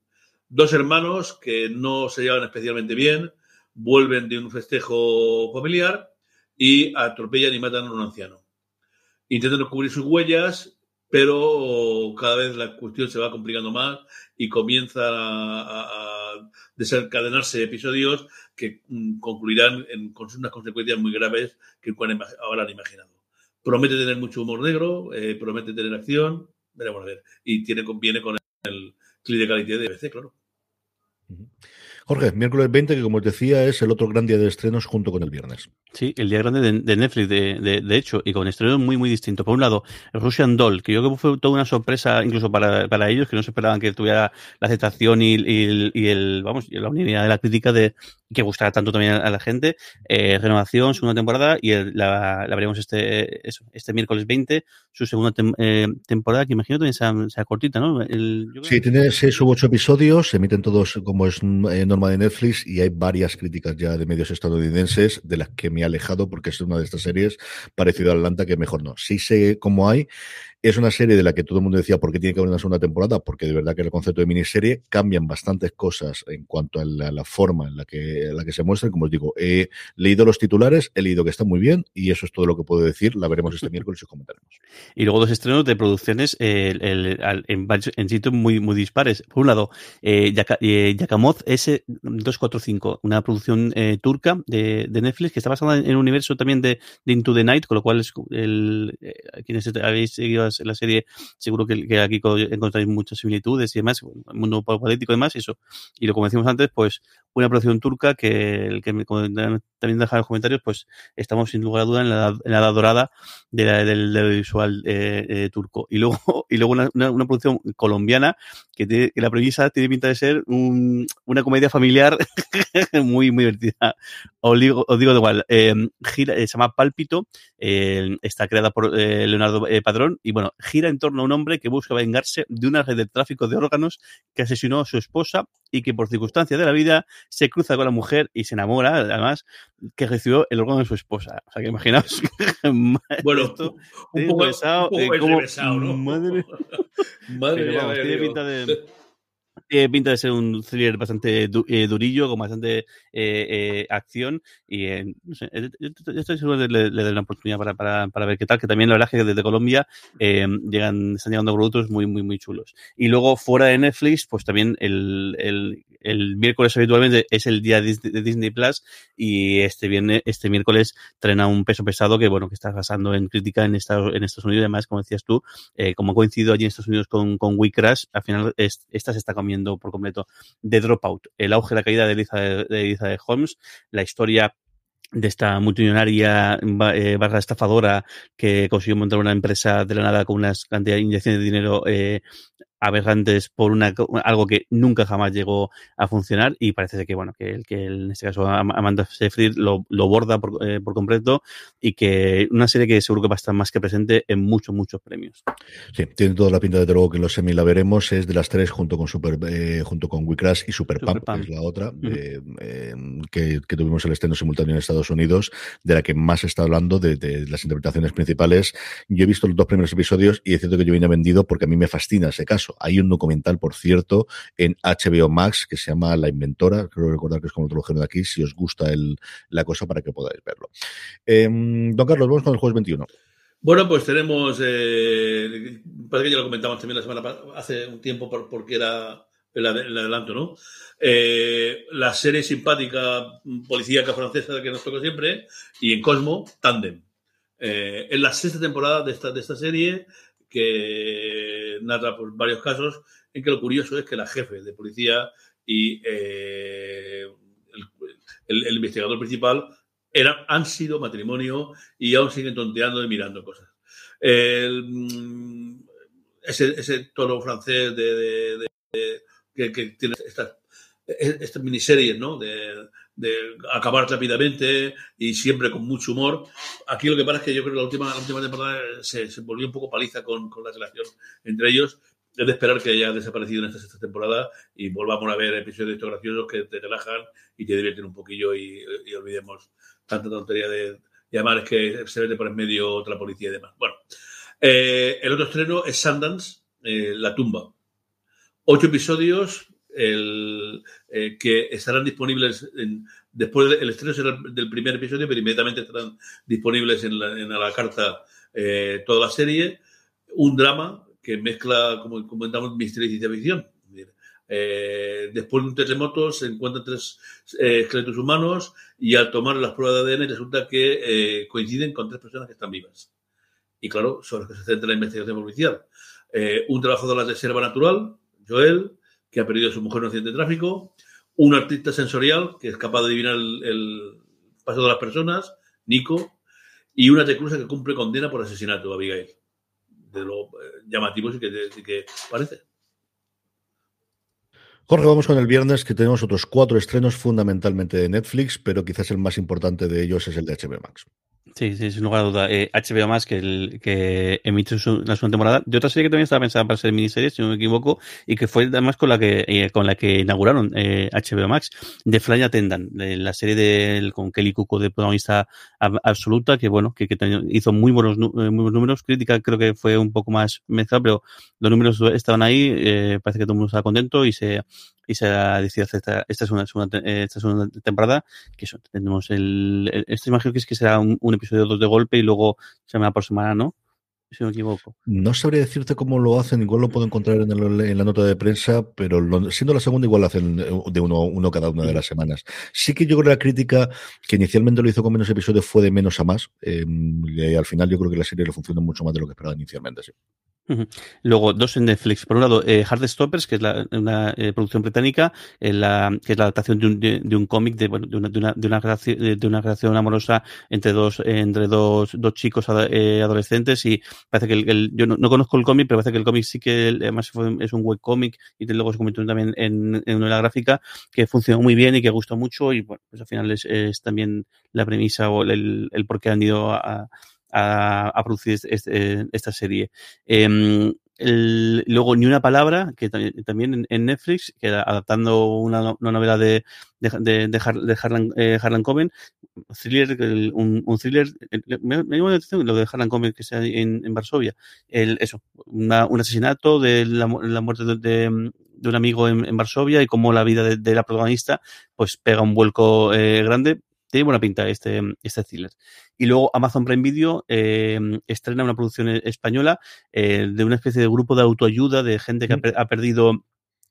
Dos hermanos que no se llevan especialmente bien, vuelven de un festejo familiar y atropellan y matan a un anciano. Intentan descubrir sus huellas, pero cada vez la cuestión se va complicando más y comienza a, desencadenarse episodios que mm, concluirán en, con unas consecuencias muy graves que han imaginado. Promete tener mucho humor negro, eh, promete tener acción, veremos a ver. Y tiene, viene con el clip de calidad de BBC, claro. Jorge, miércoles 20, que como os decía, es el otro gran día de estrenos junto con el viernes. Sí, el día grande de, Netflix, de, de, hecho, y con estrenos muy, muy distintos. Por un lado, el Russian Doll, que yo creo que fue toda una sorpresa incluso para, para ellos, que no se esperaban que tuviera la aceptación y, y, el, vamos, la unidad de la crítica de que gustara tanto también a la gente. Eh, renovación, segunda temporada, y la, la, veremos este, eso, este miércoles 20, su segunda eh, temporada, que imagino también sea, sea cortita, ¿no? El, sí, tiene seis u ocho episodios, se emiten todos como es eh, de Netflix, y hay varias críticas ya de medios estadounidenses, de las que me alejado porque es una de estas series parecido a Atlanta que mejor no. Sí sé cómo hay, es una serie de la que todo el mundo decía por qué tiene que haber una segunda temporada, porque de verdad que el concepto de miniserie cambian bastantes cosas en cuanto a la, forma en la que, la que se muestra. Como os digo, he leído los titulares, he leído que está muy bien y eso es todo lo que puedo decir. La veremos este miércoles y comentaremos. Y luego dos estrenos de producciones en, sitios muy, muy dispares. Por un lado, eh, eh Yakamoz S245, una producción eh, turca de, Netflix que está basada en el universo también de, Into the Night, con lo cual es el, eh, quienes habéis seguido la serie, seguro que, aquí encontráis muchas similitudes y demás, el mundo político y demás, eso. Y lo como decimos antes, pues una producción turca que, el que también deja en los comentarios, pues estamos sin lugar a duda en la, en la edad dorada de del, visual eh, eh, turco. Y luego, y luego una, una, producción colombiana que, tiene, que, la premisa tiene pinta de ser un, una comedia familiar muy, muy divertida. Os digo, os digo de igual, eh, gira, se llama Pálpito, está creada por Leonardo Padrón y bueno, gira en torno a un hombre que busca vengarse de una red de tráfico de órganos que asesinó a su esposa y que por circunstancias de la vida se cruza con la mujer y se enamora, además, que recibió el órgano de su esposa. O sea, que imaginaos. bueno, un poco, pesado, un poco eh, ¿no? Madre, madre mía, tiene pinta de pinta de ser un thriller bastante eh, durillo, con bastante eh, eh, acción. Y no sé, estoy seguro de le, le una oportunidad para, para, para, ver qué tal. Que también la verdad es que desde Colombia llegan, están llegando productos muy, muy, muy chulos. Y luego fuera de Netflix, pues también el, el, el miércoles habitualmente es el día de Disney Plus. Y este viernes, este miércoles trena un peso pesado que, bueno, que está pasando en crítica en Estados, en Estados Unidos. Además, como decías tú, como ha coincidido allí en Estados Unidos con, con We Crash, al final esta se está comiendo por completo de Dropout, el auge de la caída de Eliza de, Holmes, la historia de esta multimillonaria eh, barra estafadora que consiguió montar una empresa de la nada con unas cantidades de inyecciones de dinero eh, aberrantes por una, algo que nunca jamás llegó a funcionar y parece que bueno que el que en este caso Amanda Seyfried lo, lo borda por, eh, por, completo y que una serie que seguro que va a estar más que presente en muchos muchos premios. Sí tiene toda la pinta de luego que los semi la veremos. Es de las tres junto con Super eh, junto con We Crash y Super, Pump, que es la otra eh, que, que, tuvimos el estreno simultáneo en Estados Unidos de la que más se está hablando de, de, las interpretaciones principales. Yo he visto los dos primeros episodios y es cierto que yo vine vendido porque a mí me fascina ese caso hay un documental, por cierto, en HBO Max que se llama La Inventora, creo recordar que es como lo tradujeron aquí, si os gusta el, la cosa para que podáis verlo. Em, don Carlos, vamos con el jueves 21. Bueno, pues tenemos, eh, parece que ya lo comentamos también la semana hace un tiempo porque era el, adelanto, ¿no? Eh, la serie simpática policíaca francesa que nos toca siempre y en Cosmo, Tandem. Eh, en la sexta temporada de esta, de esta serie que narra por varios casos en que lo curioso es que la jefe de policía y eh, el, investigador principal eran, han sido matrimonio y aún siguen tonteando y mirando cosas. Mm, ese, ese tono francés de, que, tiene estas, miniseries, ¿no? De, de acabar rápidamente y siempre con mucho humor. Aquí lo que pasa es que yo creo que la última, la última temporada se, se, volvió un poco paliza con, con, la relación entre ellos. Es de esperar que haya desaparecido en esta sexta temporada y volvamos a ver episodios de graciosos que te relajan y te divierten un poquillo y, y olvidemos tanta tontería de llamar es que se vete por en medio otra policía y demás. Bueno, eh, el otro estreno es Sundance, eh, La tumba. Ocho episodios, el, eh, que estarán disponibles en, después del estreno será del primer episodio, pero inmediatamente estarán disponibles en la, en la carta eh, toda la serie. Un drama que mezcla, como comentamos, misterio y ciencia ficción. Eh, después de un terremoto se encuentran tres eh, esqueletos humanos y al tomar las pruebas de ADN resulta que eh, coinciden con tres personas que están vivas. Y claro, son los que se centra la investigación policial. Eh, un trabajador de la reserva natural, Joel, que ha perdido a su mujer en un accidente de tráfico, un artista sensorial que es capaz de adivinar el, paso de las personas, Nico, y una reclusa que cumple condena por asesinato, Abigail. De lo eh, llamativo sí que, que parece. Jorge, vamos con el viernes, que tenemos otros cuatro estrenos fundamentalmente de Netflix, pero quizás el más importante de ellos es el de HBO Max. Sí, sí, sin lugar a duda. Eh, HBO más que el que emite su, la segunda temporada de otra serie que también estaba pensada para ser miniserie, si no me equivoco, y que fue además con la que eh, con la que inauguraron eh, HBO Max, de Fly Attendant, de la serie de con Kelly Cuco de protagonista ab- absoluta, que bueno, que, que hizo muy buenos eh, muy buenos números. Crítica creo que fue un poco más mezclada, pero los números estaban ahí, eh, parece que todo el mundo estaba contento y se y se ha decidido hacer esta, esta segunda, segunda, eh, esta segunda temporada, que eso, tenemos el, el- esto imagino que es que será un, un episodio o dos de golpe y luego semana por semana, ¿no? Si no me equivoco. No sabría decirte cómo lo hacen, igual lo puedo encontrar en, la nota de prensa, pero siendo la segunda igual lo hacen de uno, uno cada una de las semanas. Sí que yo creo que la crítica, que inicialmente lo hizo con menos episodios, fue de menos a más. eh, y al final yo creo que la serie le funciona mucho más de lo que esperaba inicialmente. Sí. Luego, dos en Netflix. Por un lado, eh, Heartstoppers, que es la, una eh, producción británica, eh, que es la adaptación de un, de, de un cómic, de, bueno, de, una, de, una, de, una relación, de una relación amorosa entre dos, entre dos, dos chicos ado- eh, adolescentes. Y parece que el, yo no, no conozco el cómic, pero parece que el cómic sí que además fue- es un webcómic y luego se convirtió también en, en una gráfica que funcionó muy bien y que gustó mucho. Y bueno, pues al final es, también la premisa o el, por qué han ido a, a producir este- esta serie. Em, el- luego, Ni una palabra, que también, en, en Netflix, que adaptando una, una novela de, de, Har- de Harlan, eh, Harlan Coben, thriller, un, thriller, eh, me, me llama la atención lo de Harlan Coben que sea en, en Varsovia, eso, una- un asesinato de la, la muerte de, un amigo en, en Varsovia y cómo la vida de, de la protagonista pues pega un vuelco eh, grande. Tiene buena pinta este, este thriller. Y luego Amazon Prime Video eh, estrena una producción española eh, de una especie de grupo de autoayuda de gente que ha, per- ha perdido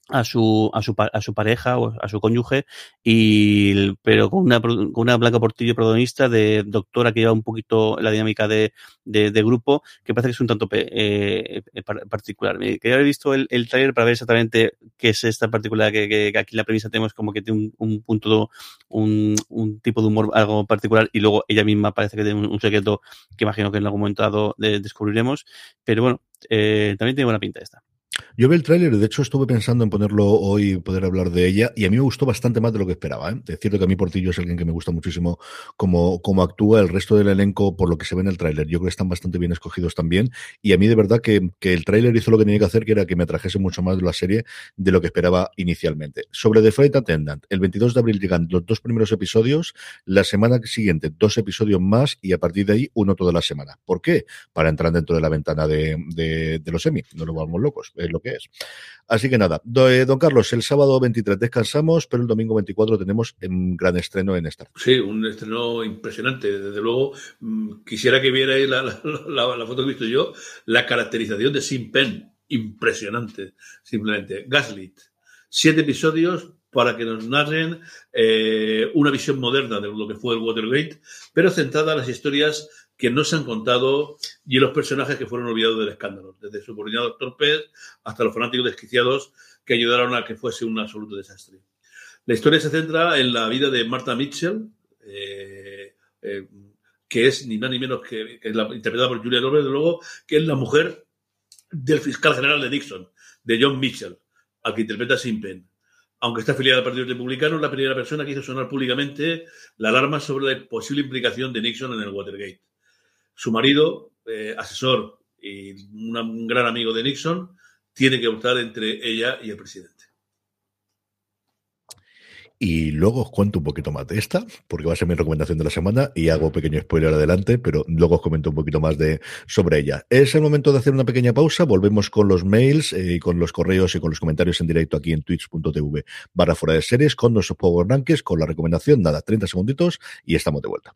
a su, a su, a su pareja o a su cónyuge, y, pero con una, con una Blanca Portillo protagonista de doctora que lleva un poquito la dinámica de, de, grupo, que parece que es un tanto eh, eh, par- particular. Me quería haber visto el, el trailer para ver exactamente qué es esta particular, que, que, que aquí la premisa tenemos como que tiene un, un punto, un, un tipo de humor algo particular, y luego ella misma parece que tiene un, secreto que imagino que en algún momento de- descubriremos, pero bueno, eh, también tiene buena pinta esta. Yo vi el tráiler de hecho estuve pensando en ponerlo hoy poder hablar de ella y a mí me gustó bastante más de lo que esperaba. ¿eh? Es cierto que a mí Portillo es alguien que me gusta muchísimo cómo, cómo actúa, el resto del elenco por lo que se ve en el tráiler yo creo que están bastante bien escogidos también y a mí de verdad que, que el tráiler hizo lo que tenía que hacer que era que me atrajese mucho más la serie de lo que esperaba inicialmente. Sobre The Flight Attendant, el 22 de abril llegan los dos primeros episodios, la semana siguiente dos episodios más y a partir de ahí uno toda la semana. ¿Por qué? Para entrar dentro de la ventana de, de, de los Emmy, no nos vamos locos, lo es. Así que nada, eh, don Carlos, el sábado 23 descansamos, pero el domingo 24 tenemos un gran estreno en Star. Sí, un estreno impresionante. Desde luego, mm, quisiera que vierais la, foto que he visto yo, la caracterización de Sim Pen. Impresionante, simplemente. Gaslit. Siete episodios para que nos narren eh, una visión moderna de lo que fue el Watergate, pero centrada en las historias que no se han contado y los personajes que fueron olvidados del escándalo, desde subordinados torpes hasta los fanáticos desquiciados que ayudaron a que fuese un absoluto desastre. La historia se centra en la vida de Martha Mitchell, eh, eh, que es ni más ni menos que, que la, interpretada por Julia Roberts, luego, que es la mujer del fiscal general de Nixon, de John Mitchell, al que interpreta Sin Pen. Aunque está afiliada al Partido Republicano, es la primera persona que hizo sonar públicamente la alarma sobre la posible implicación de Nixon en el Watergate. Su marido, eh, asesor y un gran amigo de Nixon, tiene que optar entre ella y el presidente. Y luego os cuento un poquito más de esta, porque va a ser mi recomendación de la semana y hago pequeño spoiler adelante, pero luego os comento un poquito más de sobre ella. Es el momento de hacer una pequeña pausa, volvemos con los mails eh, y con los correos y con los comentarios en directo aquí en twitch.tv barra fuera de series con nuestros Power Rankings, con la recomendación, nada, 30 segunditos y estamos de vuelta.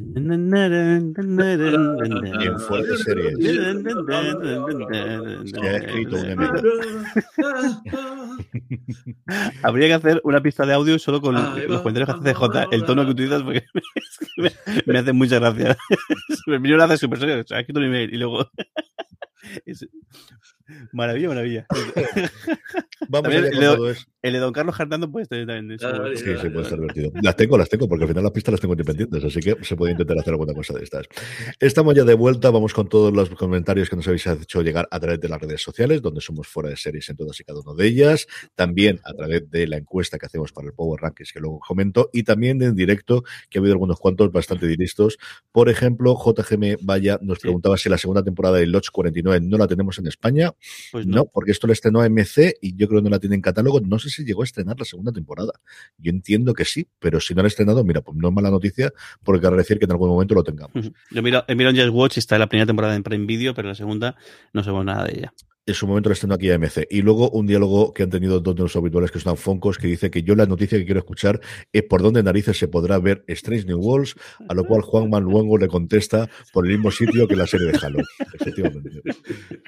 Bien, fuera de series. Se ha escrito. Habría que hacer una pista de audio solo con los comentarios que hace CJ, el tono que utilizas, porque me, me hace mucha gracia. Primero lo hace súper serio, se ha escrito un email y luego. Maravilla, maravilla. Vamos allá el, todo eso. el de Don Carlos Hernando puede tener también eso. Sí, sí, puede ser divertido. Las tengo, las tengo, porque al final las pistas las tengo independientes, así que se puede intentar hacer alguna cosa de estas. Estamos ya de vuelta, vamos con todos los comentarios que nos habéis hecho llegar a través de las redes sociales, donde somos fuera de series en todas y cada una de ellas, también a través de la encuesta que hacemos para el Power Rankings, que luego comento, y también en directo, que ha habido algunos cuantos bastante directos. Por ejemplo, JGM Vaya nos preguntaba si la segunda temporada de Lodge 49 no la tenemos en España. Pues no. no. porque esto lo estrenó MC y yo creo que no la tiene en catálogo. No sé si llegó a estrenar la segunda temporada. Yo entiendo que sí, pero si no la ha estrenado, mira, pues no es mala noticia porque quiere decir que en algún momento lo tengamos. Yo miro, he mirado en Just Watch y está la primera temporada en Prime Video, pero la segunda no sabemos nada de ella. En su momento la estrenó aquí a MC. Y luego un diálogo que han tenido dos de los habituales que son Foncos, que dice que yo la noticia que quiero escuchar es por dónde narices se podrá ver Strange New Worlds, a lo cual Juan Manuengo le contesta por el mismo sitio que la serie de Halo. Efectivamente.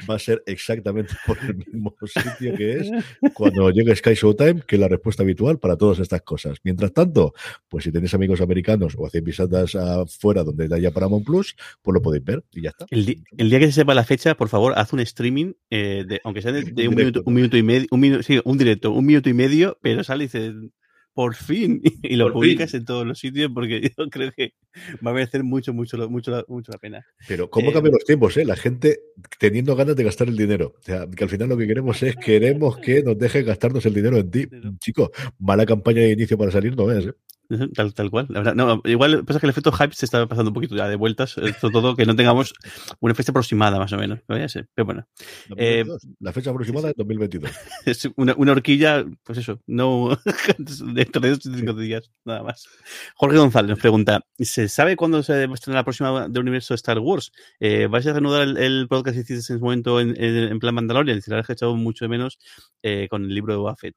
Va a ser exactamente por el mismo sitio que es cuando llegue Sky Showtime, que es la respuesta habitual para todas estas cosas. Mientras tanto, pues si tenéis amigos americanos o hacéis visitas afuera donde haya Paramount Plus, pues lo podéis ver y ya está. El, el día que se sepa la fecha, por favor, haz un streaming, eh, de, aunque sea de, de un, minuto, un minuto y medio, un minuto, sí, un directo, un minuto y medio, pero sale y dice, por fin, y lo Por publicas fin. en todos los sitios porque yo creo que va a merecer mucho, mucho, mucho, mucho la pena. Pero cómo Eh, cambian los tiempos, ¿eh? La gente teniendo ganas de gastar el dinero. O sea, que al final lo que queremos es queremos que nos dejen gastarnos el dinero en ti. Chico, mala campaña de inicio para salir no ves, ¿eh? Tal, tal cual. La verdad, no, igual pasa que el efecto hype se está pasando un poquito ya de vueltas, eh, sobre todo que no tengamos una fecha aproximada más o menos. A ser, Pero bueno, Eh, 2022. la fecha aproximada es 2022. es una, una horquilla, pues eso, no dentro de dos o cinco días, nada más. Jorge González nos pregunta: ¿se sabe cuándo se va a estrenar la próxima del universo Star Wars? Eh, ¿Vais a reanudar el, el podcast que hiciste en ese momento en, en- en plan Mandalorian? Dice, la he echado mucho de menos eh, con el libro de Boba Fett.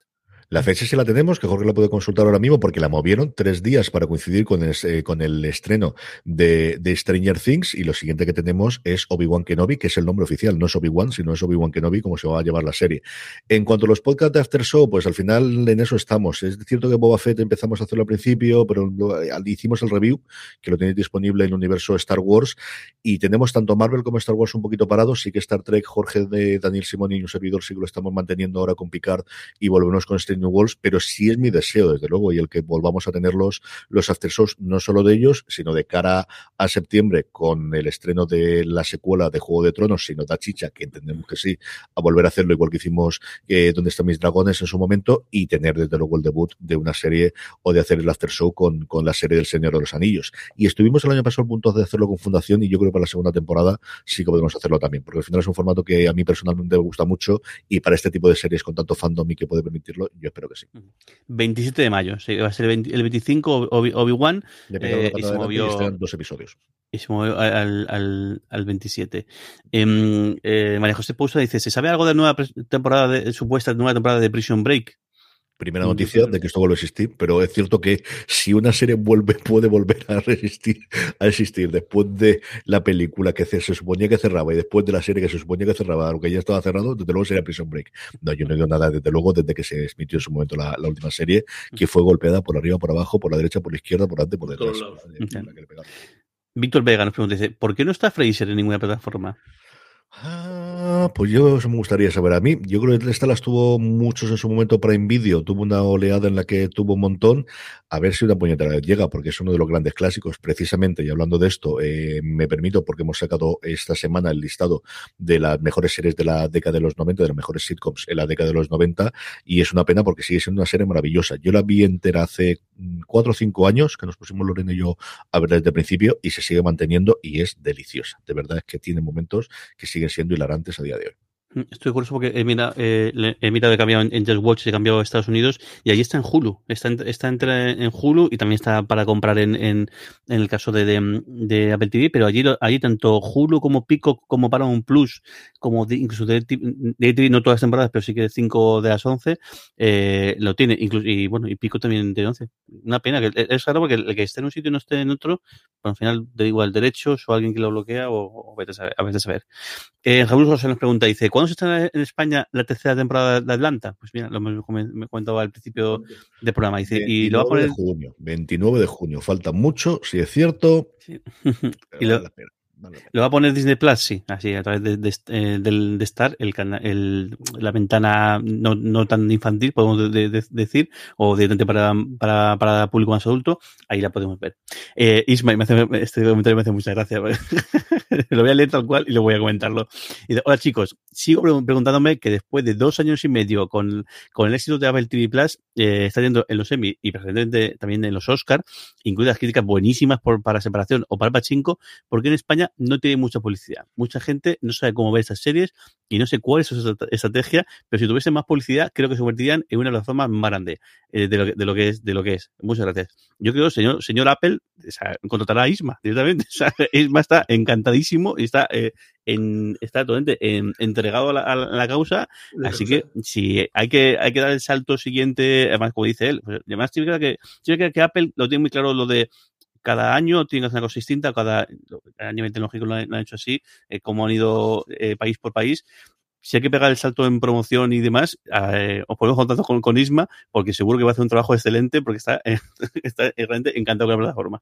La fecha sí la tenemos, que Jorge la puede consultar ahora mismo porque la movieron tres días para coincidir con el, eh, con el estreno de, de Stranger Things y lo siguiente que tenemos es Obi-Wan Kenobi, que es el nombre oficial, no es Obi-Wan, sino es Obi-Wan Kenobi, como se va a llevar la serie. En cuanto a los podcasts de After Show, pues al final en eso estamos. Es cierto que Boba Fett empezamos a hacerlo al principio, pero al- hicimos el review, que lo tenéis disponible en el universo Star Wars, y tenemos tanto Marvel como Star Wars un poquito parados. Sí que Star Trek, Jorge de Daniel Simón y un servidor sí que lo estamos manteniendo ahora con Picard y volvemos con Strange New pero sí es mi deseo, desde luego, y el que volvamos a tener los, los after shows, no solo de ellos, sino de cara a septiembre con el estreno de la secuela de Juego de Tronos, sino da chicha, que entendemos que sí, a volver a hacerlo igual que hicimos eh, Donde están mis dragones en su momento, y tener desde luego el debut de una serie o de hacer el after show con, con la serie del Señor de los Anillos. Y estuvimos el año pasado a punto de hacerlo con Fundación, y yo creo que para la segunda temporada sí que podemos hacerlo también, porque al final es un formato que a mí personalmente me gusta mucho, y para este tipo de series con tanto fandom y que puede permitirlo, yo espero que sí. 27 de mayo, sí, va a ser el, 20 el 25 Obi- Obi-Wan la eh, y se movió, dos episodios. y se movió al, al, al 27. Em, eh, María José Pousa dice, ¿se sabe algo de nueva pres- temporada, de, supuesta nueva temporada de Prison Break? Primera noticia de que esto vuelve a existir, pero es cierto que si una serie vuelve, puede volver a resistir, a existir después de la película que se, se suponía que cerraba y después de la serie que se suponía que cerraba, aunque ya estaba cerrado, desde luego sería Prison Break. No, yo no digo nada, desde luego, desde que se emitió en su momento la, la última serie, que fue golpeada por arriba, por abajo, por la derecha, por la izquierda, por delante, por detrás. pegaron. Víctor Vega nos pregunta, dice, ¿por qué no está Fraser en ninguna plataforma? Ah, pues yo me gustaría saber a mí. Yo creo que esta las tuvo muchos en su momento para Nvidia, tuvo una oleada en la que tuvo un montón. A ver si una puñetera llega, porque es uno de los grandes clásicos. Precisamente, y hablando de esto, eh, me permito, porque hemos sacado esta semana el listado de las mejores series de la década de los 90, de las mejores sitcoms en la década de los 90, y es una pena porque sigue siendo una serie maravillosa. Yo la vi entera hace mm, cuatro o cinco años, que nos pusimos Lorena y yo a ver desde el principio, y se sigue manteniendo y es deliciosa. De verdad es que tiene momentos que siguen siendo hilarantes a día de hoy. Mm, estoy curioso porque he mirado, eh, he mirado he cambiado en Just Watch, he cambiado a Estados Unidos y allí está en Hulu. Está, en, está entre, en Hulu y también está para comprar en, en, en el caso de, de, de, Apple TV, pero allí, allí tanto Hulu como Pico como Paramount Plus, como de, incluso de, de TV, no todas las temporadas, pero sí que 5 de las 11, eh, lo tiene. Incluso, y bueno, y Pico también de 11. Una pena, que es raro porque el que esté en un sitio y no esté en otro, pero al final da igual derechos o alguien que lo bloquea o, o a saber. A, veces a ver. Eh, nos pregunta, dice, ¿cuándo se está en España la tercera temporada de Atlanta? Pues mira, lo me comentaba al principio del programa. Dice, y lo va a poner... de junio, 29 de junio. Falta mucho, si es cierto. Sí. y lo... Vale Lo va a poner Disney Plus, sí, así, a través de, de, eh, de, de Star, el, el, la ventana no, no tan infantil, podemos de, decir, o directamente para, para, para público más adulto, ahí la podemos ver. Eh, Ismael, me hace, este comentario me hace mucha gracia. lo voy a leer tal cual y lo voy a comentarlo. Y hola chicos, sigo preguntándome que después de dos años y medio con, con el éxito de Apple TV Plus, eh, está yendo en los Emmy y precisamente también en los Oscar, incluidas críticas buenísimas por, para separación o para Pachinko, porque en España no tiene mucha publicidad. Mucha gente no sabe cómo ver estas series y no sé cuál es su estrategia, pero si tuviese más publicidad, creo que se convertirían en una plataforma más grande eh, de, lo, de, lo, que es, de lo que es. Muchas gracias. Yo creo, señor, señor Apple, o sea, contratará a Isma directamente. O sea, Isma está encantadísimo y está, eh, en, está totalmente en, entregado a la, a la causa. La así causa. que si hay que, hay que dar el salto siguiente, además, como dice él, pues, además, sí que, sí que, que Apple lo tiene muy claro lo de cada año tiene que hacer una cosa distinta, cada a nivel tecnológico lo han, hecho así, eh, como han ido eh, país por país. Si hay que pegar el salto en promoción y demás, eh, os ponemos contacto con, con, Isma, porque seguro que va a hacer un trabajo excelente, porque está, está realmente encantado con la plataforma.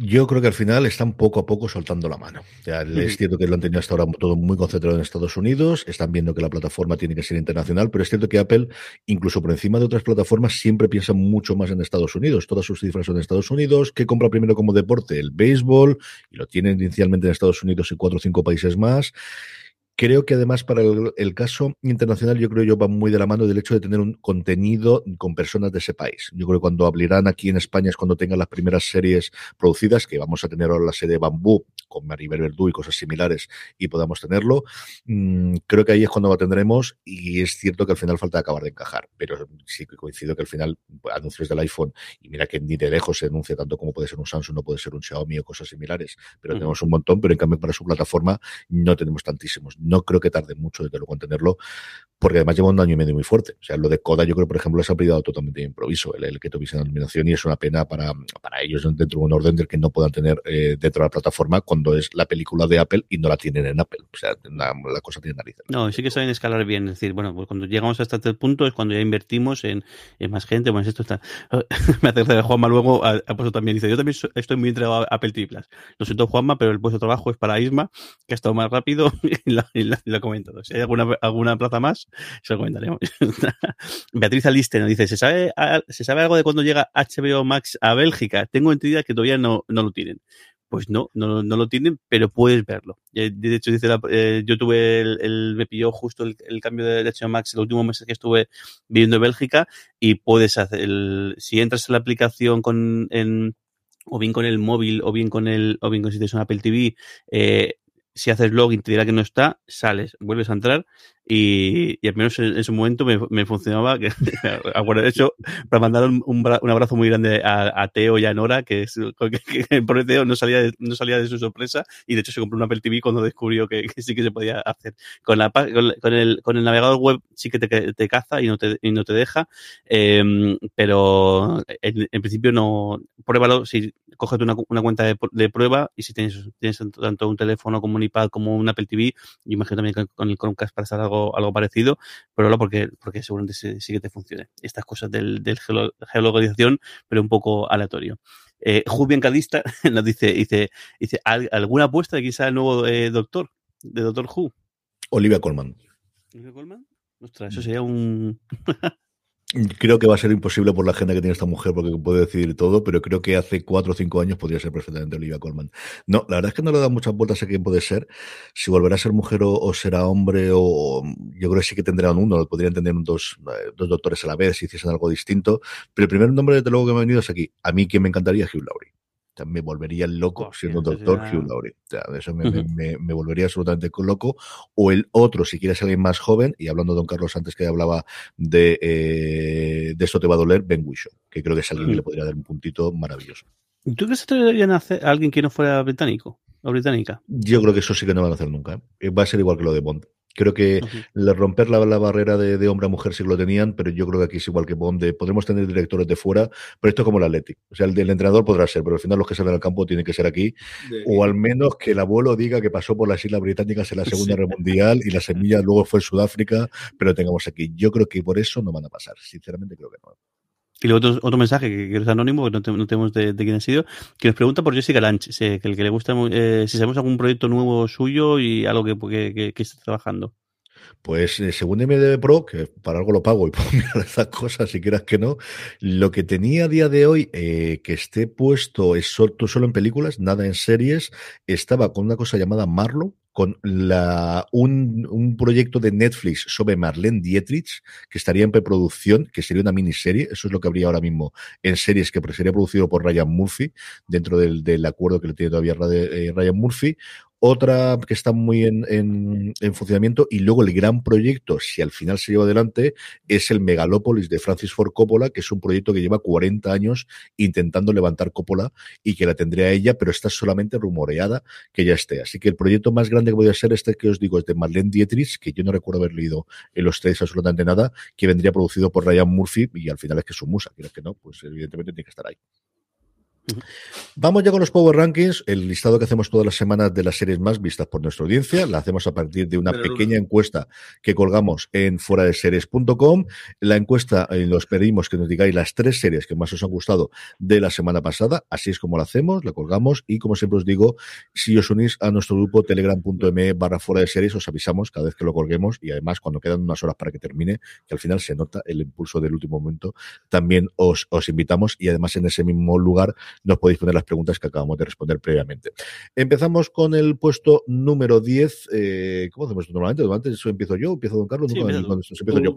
Yo creo que al final están poco a poco soltando la mano. O sea. Es cierto que lo han tenido hasta ahora todo muy concentrado en Estados Unidos, están viendo que la plataforma tiene que ser internacional, pero es cierto que Apple, incluso por encima de otras plataformas, siempre piensa mucho más en Estados Unidos. Todas sus cifras son en Estados Unidos. ¿Qué compra primero como deporte? El béisbol, y lo tienen inicialmente en Estados Unidos y cuatro o cinco países más. Creo que además para el, el, caso internacional, yo creo yo va muy de la mano del hecho de tener un contenido con personas de ese país. Yo creo que cuando abrirán aquí en España es cuando tengan las primeras series producidas, que vamos a tener ahora la serie Bambú con Maribel Verdú y cosas similares y podamos tenerlo. Mm, creo que ahí es cuando lo tendremos y es cierto que al final falta acabar de encajar, pero sí que coincido que al final anuncios del iPhone y mira que ni de lejos se anuncia tanto como puede ser un Samsung, no puede ser un Xiaomi o cosas similares, pero uh -huh. tenemos un montón, pero en cambio para su plataforma no tenemos tantísimos no creo que tarde mucho desde luego en tenerlo, porque además lleva un año y medio muy fuerte. O sea, lo de Coda, yo creo, por ejemplo, se ha privado totalmente de improviso, el, el que tuviese la eliminación, y es una pena para, para ellos dentro de un orden del que no puedan tener eh, dentro de la plataforma cuando es la película de Apple y no la tienen en Apple. O sea, la, cosa tiene narices. No, sí que saben escalar bien. Es decir, bueno, pues cuando llegamos hasta este punto es cuando ya invertimos en, en más gente. Bueno, esto está. Me hace gracia Juanma luego ha, puesto también. Dice, yo también estoy muy entregado a Apple TV Plus. Lo siento, Juanma, pero el puesto de trabajo es para Isma, que ha estado más rápido y la, la comentado. Si hay alguna, alguna plaza más, se lo comentaremos. Beatriz Aliste nos dice, ¿se sabe, ¿se sabe algo de cuándo llega HBO Max a Bélgica? Tengo entendido que todavía no, no lo tienen. Pues no, no, no, lo tienen, pero puedes verlo. De hecho, dice la, eh, yo tuve el, me pilló justo el, el cambio de HBO Max el último mes que estuve viviendo en Bélgica y puedes hacer el, si entras en la aplicación con, en, o bien con el móvil, o bien con el, o bien con si tienes un Apple TV, eh, si haces login te dirá que no está, sales, vuelves a entrar y, al menos en, ese momento me, funcionaba. Bueno, de hecho, para mandar un, un, abrazo muy grande a, Teo y a Nora, que, es, que, que el Teo no salía, de, no salía de su sorpresa y de hecho se compró un Apple TV cuando descubrió que, sí que se podía hacer. Con, la, con, con, el, con el navegador web sí que te, te caza y no te, y no te deja, eh, pero en, en, principio no. Pruébalo si coges una, una cuenta de, de, prueba y si tienes, tienes tanto un teléfono como un iPad como un Apple TV, yo imagino también con, con el Chromecast para hacer algo algo, parecido, pero no porque, porque seguramente sí, sí, que te funcione. Estas cosas del, del geolocalización, pero un poco aleatorio. Eh, Jubian Cadista nos dice, dice, dice, ¿alguna apuesta de quién sea el nuevo eh, doctor? De Doctor Who. Olivia Colman. ¿Olivia Colman? Ostras, eso sería un. Creo que va a ser imposible por la agenda que tiene esta mujer porque puede decidir todo, pero creo que hace cuatro o cinco años podría ser perfectamente Olivia Colman. No, la verdad es que no le da muchas vueltas a quién puede ser. Si volverá a ser mujer o, será hombre, o yo creo que sí que tendrán uno, podrían tener dos, eh, dos doctores a la vez si hiciesen algo distinto. Pero el primer nombre, desde luego, que me ha venido es aquí. A mí quien me encantaría es Hugh Laurie me volvería loco siendo doctor Hugh Laurie. eso me, me, volvería absolutamente loco. O el otro, si quieres alguien más joven, y hablando de Don Carlos antes que hablaba de, eh, de esto te va a doler, Ben Whishaw, que creo que es alguien que le podría dar un puntito maravilloso. ¿Tú crees que deberían hacer a alguien que no fuera británico o británica? Yo creo que eso sí que no van a hacer nunca. ¿eh? Va a ser igual que lo de Bond. Creo que romper la, barrera de, hombre a mujer sí lo tenían, pero yo creo que aquí es igual que Bond. podremos tener directores de fuera, pero esto es como el Athletic. O sea, el entrenador podrá ser, pero al final los que salen al campo tienen que ser aquí. o al menos que el abuelo diga que pasó por las Islas Británicas en la Segunda Guerra Mundial y la semilla luego fue en Sudáfrica, pero tengamos aquí. Yo creo que por eso no van a pasar. Sinceramente creo que no. Y luego otro, mensaje que, es anónimo, que no, tenemos de, quién ha sido, que nos pregunta por Jessica Lange, que el que le gusta, eh, si sabemos algún proyecto nuevo suyo y algo que, que, que está trabajando. Pues eh, según MDB Pro, que para algo lo pago y puedo mirar estas cosas si quieras que no, lo que tenía a día de hoy eh, que esté puesto es solo, solo en películas, nada en series, estaba con una cosa llamada Marlow, con la, un, un, proyecto de Netflix sobre Marlene Dietrich, que estaría en preproducción, que sería una miniserie, eso es lo que habría ahora mismo en series, que sería producido por Ryan Murphy, dentro del, del acuerdo que le tiene todavía eh, Ryan Murphy, otra que está muy en, en, funcionamiento y luego el gran proyecto, si al final se lleva adelante, es el Megalópolis de Francis Ford Coppola, que es un proyecto que lleva 40 años intentando levantar Coppola y que la tendría ella, pero está solamente rumoreada que ya esté. Así que el proyecto más grande que voy a ser este que os digo es de Marlene Dietrich, que yo no recuerdo haber leído en los tres absolutamente nada, que vendría producido por Ryan Murphy y al final es que es su musa, que no, pues evidentemente tiene que estar ahí. Vamos ya con los Power Rankings, el listado que hacemos todas las semanas de las series más vistas por nuestra audiencia. La hacemos a partir de una pequeña encuesta que colgamos en fuera de series.com. La encuesta eh, los pedimos que nos digáis las tres series que más os han gustado de la semana pasada. Así es como la hacemos, la colgamos y como siempre os digo, si os unís a nuestro grupo telegram.me barra fuera de series, os avisamos cada vez que lo colguemos y además cuando quedan unas horas para que termine, que al final se nota el impulso del último momento, también os, os invitamos y además en ese mismo lugar nos podéis poner las preguntas que acabamos de responder previamente. Empezamos con el puesto número 10. Eh, ¿Cómo hacemos normalmente? Normalmente eso empiezo yo, empiezo Don Carlos, sí, empiezo yo.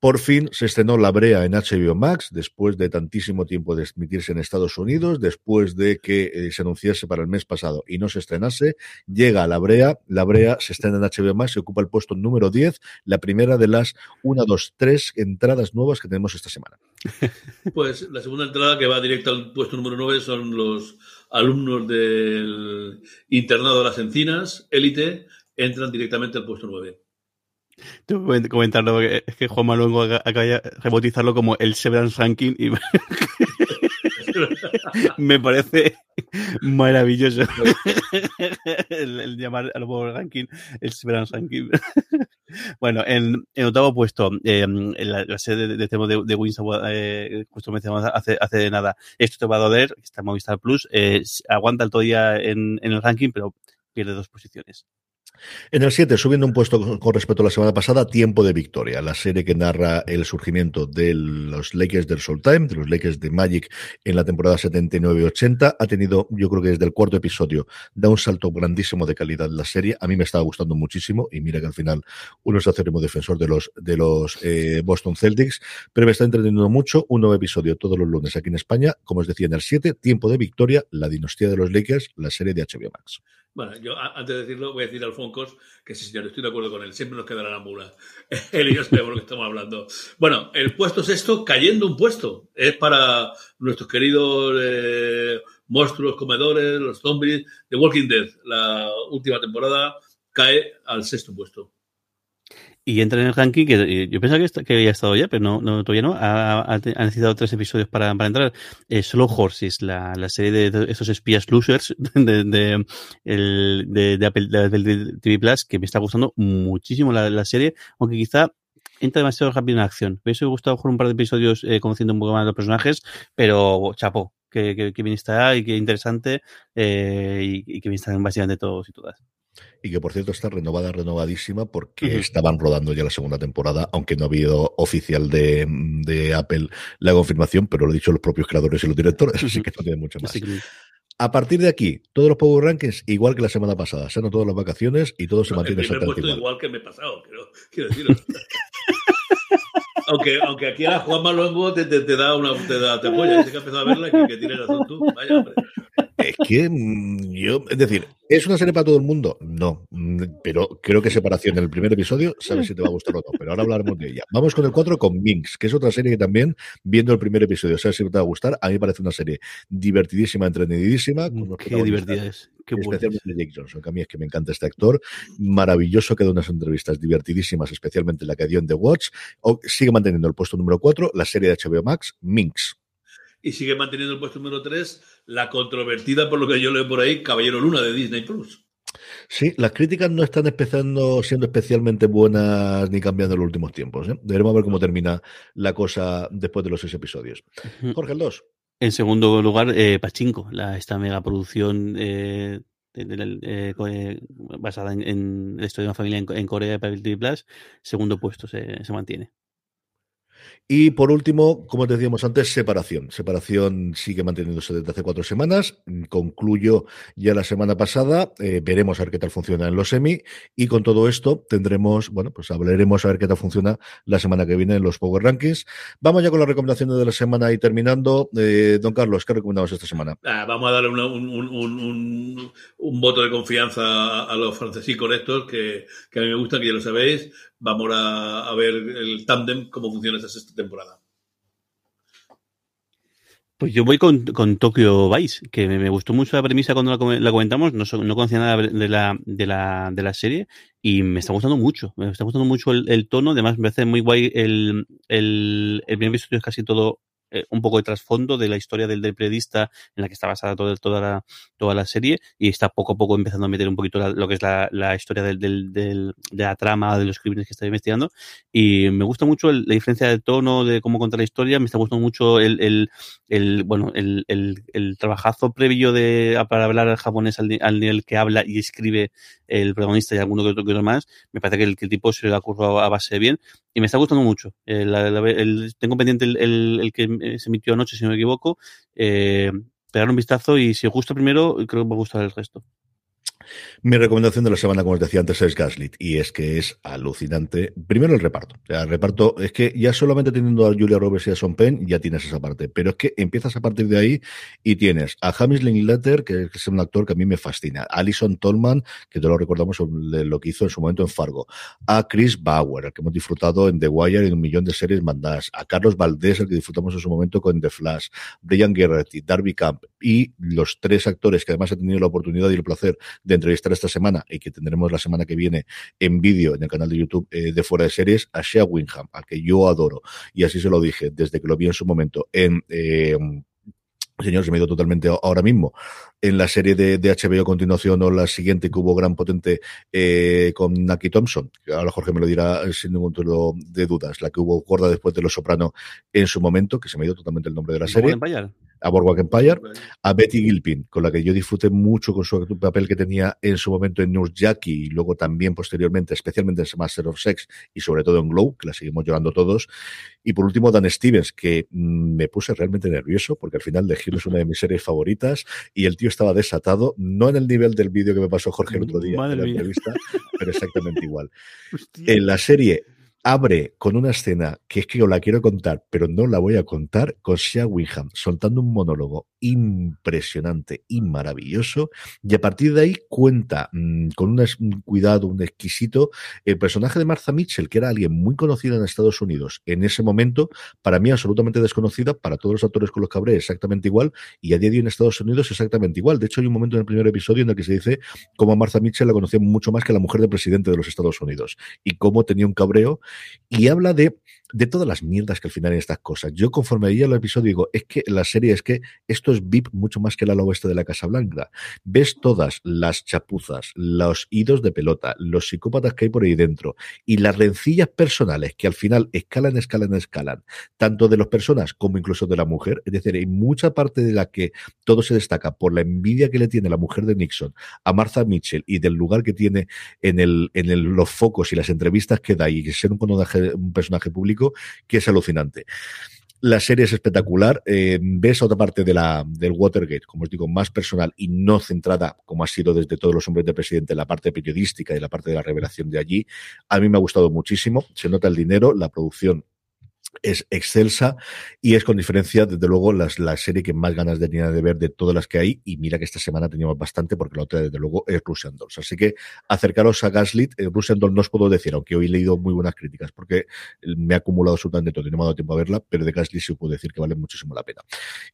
Por fin se estrenó La Brea en HBO Max, después de tantísimo tiempo de emitirse en Estados Unidos, después de que eh, se anunciase para el mes pasado y no se estrenase, llega La Brea, La Brea se estrena en HBO Max, se ocupa el puesto número 10, la primera de las 1, 2, 3 entradas nuevas que tenemos esta semana. Pues la segunda entrada que va directa al puesto número 9 son los alumnos del internado de las encinas, élite, entran directamente al puesto 9. Tengo que comentarlo, es que Juan Manuel acaba de rebautizarlo como el Severance Ranking y me parece maravilloso el, llamar al ranking el Severance Ranking. bueno, en, en, octavo puesto, eh, en la, serie de, de, de, de Wins, eh, justo mencionamos hace, hace nada, esto te va a doler, está en Movistar Plus, eh, aguanta todavía en, en el ranking, pero pierde dos posiciones. En el 7, subiendo un puesto con respecto a la semana pasada, Tiempo de Victoria, la serie que narra el surgimiento de los Lakers del Soul Time, de los Lakers de Magic en la temporada 79-80. Ha tenido, yo creo que desde el cuarto episodio, da un salto grandísimo de calidad la serie. A mí me estaba gustando muchísimo y mira que al final uno es acérrimo defensor de los, de los eh, Boston Celtics, pero me está entreteniendo mucho. Un nuevo episodio todos los lunes aquí en España. Como os decía, en el 7, Tiempo de Victoria, la dinastía de los Lakers, la serie de HBO Max. Bueno, yo antes de decirlo voy a decir a Alfoncos que sí, señor, estoy de acuerdo con él, siempre nos quedará la mula. él y yo sabemos lo que estamos hablando. Bueno, el puesto sexto, cayendo un puesto, es para nuestros queridos eh, monstruos comedores, los zombies de Walking Dead. La última temporada cae al sexto puesto y entra en el ranking que yo pensaba que, había estado ya, pero no, no todavía no. Ha, necesitado tres episodios para, para entrar. Eh, Horses, la, la serie de, esos espías losers de, de, de, de Apple de, TV Plus, que me está gustando muchísimo la, serie, aunque quizá entra demasiado rápido en acción. Me hubiese gustado jugar un par de episodios eh, conociendo un poco más los personajes, pero chapo, que, que, que bien está y que interesante eh, y, y, que bien están básicamente todos y todas. Y que por cierto está renovada, renovadísima, porque uh -huh. estaban rodando ya la segunda temporada, aunque no ha habido oficial de, de, Apple la confirmación, pero lo han dicho los propios creadores y los directores, uh -huh. así que no tiene mucho más. Que... A partir de aquí, todos los Power Rankings igual que la semana pasada, se han todas las vacaciones y todo no, se mantiene exactamente igual. igual que me he pasado, quiero, quiero decirlo. aunque, aunque aquí a Juan Malongo te, te, te, da una te, da, te apoya, que ha empezado a verla y que, que tienes razón tú. Vaya, hombre. Es que yo, es decir, ¿es una serie para todo el mundo? No, pero creo que separación en el primer episodio, sabes si te va a gustar o no, pero ahora hablaremos de ella. Vamos con el 4 con Minx, que es otra serie que también, viendo el primer episodio, sabes si te va a gustar. A mí me parece una serie divertidísima, entretenidísima. Con Qué divertida es. Qué especialmente Jake Johnson, que a mí es que me encanta este actor. Maravilloso que da unas entrevistas divertidísimas, especialmente la que dio en The Watch. O, sigue manteniendo el puesto número 4, la serie de HBO Max, Minx y sigue manteniendo el puesto número 3 la controvertida, por lo que yo leo por ahí, Caballero Luna de Disney Plus. Sí, las críticas no están empezando siendo especialmente buenas ni cambiando en los últimos tiempos. ¿eh? Deberemos ver cómo termina la cosa después de los seis episodios. Jorge, el 2. En segundo lugar, eh, Pachinko, la, esta megaproducción eh, de, de, eh, basada en, en, la historia de una familia en, en Corea de Plus. Segundo puesto se, se mantiene. Y por último, como te decíamos antes, separación. Separación sigue manteniéndose desde hace cuatro semanas. Concluyo ya la semana pasada. Eh, veremos a ver qué tal funciona en los semi. Y con todo esto tendremos, bueno, pues hablaremos a ver qué tal funciona la semana que viene en los Power Rankings. Vamos ya con las recomendaciones de la semana y terminando. Eh, don Carlos, ¿qué recomendamos esta semana? Ah, vamos a darle un, un, voto de confianza a los francesicos estos que, que a mí me gusta, que ya lo sabéis vamos a, ver el tándem, cómo funciona esta sexta temporada. Pues yo voy con, con Tokyo Vice, que me, gustó mucho la premisa cuando la, comentamos, no, no, conocía nada de la, de, la, de la serie y me está gustando mucho, me está gustando mucho el, el tono, además me parece muy guay el, el, el primer episodio es casi todo eh, un poco de trasfondo de la historia del, del, periodista en la que está basada toda, toda, la, toda la serie y está poco a poco empezando a meter un poquito la, lo que es la, la historia del, del, del, de la trama, de los crímenes que está investigando. Y me gusta mucho el, la diferencia de tono, de cómo contar la historia, me está gustando mucho el, el, el bueno, el, el, trabajazo previo de, para hablar al japonés al, al, nivel que habla y escribe el protagonista y alguno que otro, que otro más, me parece que el, que tipo se le ha currado a base de bien y me está gustando mucho. Eh, tengo pendiente el, el, que se emitió anoche, si no me equivoco. Eh, pegar un vistazo y si os gusta primero, creo que va a gustar el resto. Mi recomendación de la semana, como os decía antes, es Gaslit. Y es que es alucinante. Primero el reparto. El reparto es que ya solamente teniendo a Julia Roberts y a Son Penn, ya tienes esa parte. Pero es que empiezas a partir de ahí y tienes a James Linklater, que es un actor que a mí me fascina. Alison Tolman, que te lo recordamos lo que hizo en su momento en Fargo. A Chris Bauer, que hemos disfrutado en The Wire y un millón de series mandadas. A Carlos Valdés, el que disfrutamos en su momento con The Flash. Brian Gerretti, Darby Camp. Y los tres actores que además he tenido la oportunidad y el placer de entrevistar esta semana y que tendremos la semana que viene en vídeo en el canal de YouTube eh, de Fuera de Series, a Shea Wingham, al que yo adoro. Y así se lo dije desde que lo vi en su momento en... Eh, señor, se me ha ido totalmente ahora mismo. En la serie de, de, HBO a continuación o la siguiente que hubo gran potente eh, con Naki Thompson, que ahora Jorge me lo dirá sin ningún tipo de dudas, la que hubo gorda después de Los Soprano en su momento, que se me ha ido totalmente el nombre de la serie a Boardwalk Empire, a Betty Gilpin, con la que yo disfruté mucho con su papel que tenía en su momento en Nurse Jackie y luego también posteriormente, especialmente en Master of Sex y sobre todo en Glow, que la seguimos llorando todos. Y por último, Dan Stevens, que mm, me puse realmente nervioso porque al final The Hill es una de mis series favoritas y el tío estaba desatado, no en el nivel del vídeo que me pasó Jorge el otro día Madre en la mía. entrevista, pero exactamente igual. En la serie abre con una escena que es que os la quiero contar, pero no la voy a contar, con Shea Winham soltando un monólogo impresionante y maravilloso, y a partir de ahí cuenta mmm, con un, cuidado, un exquisito, el personaje de Martha Mitchell, que era alguien muy conocido en Estados Unidos en ese momento, para mí absolutamente desconocida, para todos los actores con los que hablé exactamente igual, y a día de hoy en Estados Unidos exactamente igual. De hecho, hay un momento en el primer episodio en el que se dice cómo Martha Mitchell la conocía mucho más que la mujer del presidente de los Estados Unidos, y cómo tenía un cabreo y habla de de todas las mierdas que al final hay estas cosas. Yo conforme veía el episodio digo, es que la serie es que esto es VIP mucho más que el ala oeste de la Casa Blanca. Ves todas las chapuzas, los idos de pelota, los psicópatas que hay por ahí dentro y las rencillas personales que al final escalan, escalan, escalan, tanto de las personas como incluso de la mujer. Es decir, hay mucha parte de la que todo se destaca por la envidia que le tiene la mujer de Nixon a Martha Mitchell y del lugar que tiene en, el, en el, los focos y las entrevistas que da y que ser un un personaje público que es alucinante. La serie es espectacular. Eh, ves otra parte de la, del Watergate, como os digo, más personal y no centrada, como ha sido desde todos los hombres de presidente, la parte periodística y la parte de la revelación de allí. A mí me ha gustado muchísimo. Se nota el dinero, la producción es excelsa y es con diferencia, desde luego, las, la serie que más ganas tenía de ver de todas las que hay. Y mira que esta semana teníamos bastante, porque la otra, desde luego, es Russian Dolls. Así que acercaros a Gaslit. Eh, Russian Dolls no os puedo decir, aunque hoy he leído muy buenas críticas, porque me ha acumulado absolutamente todo y no me ha dado tiempo a verla, pero de Gaslit sí puedo decir que vale muchísimo la pena.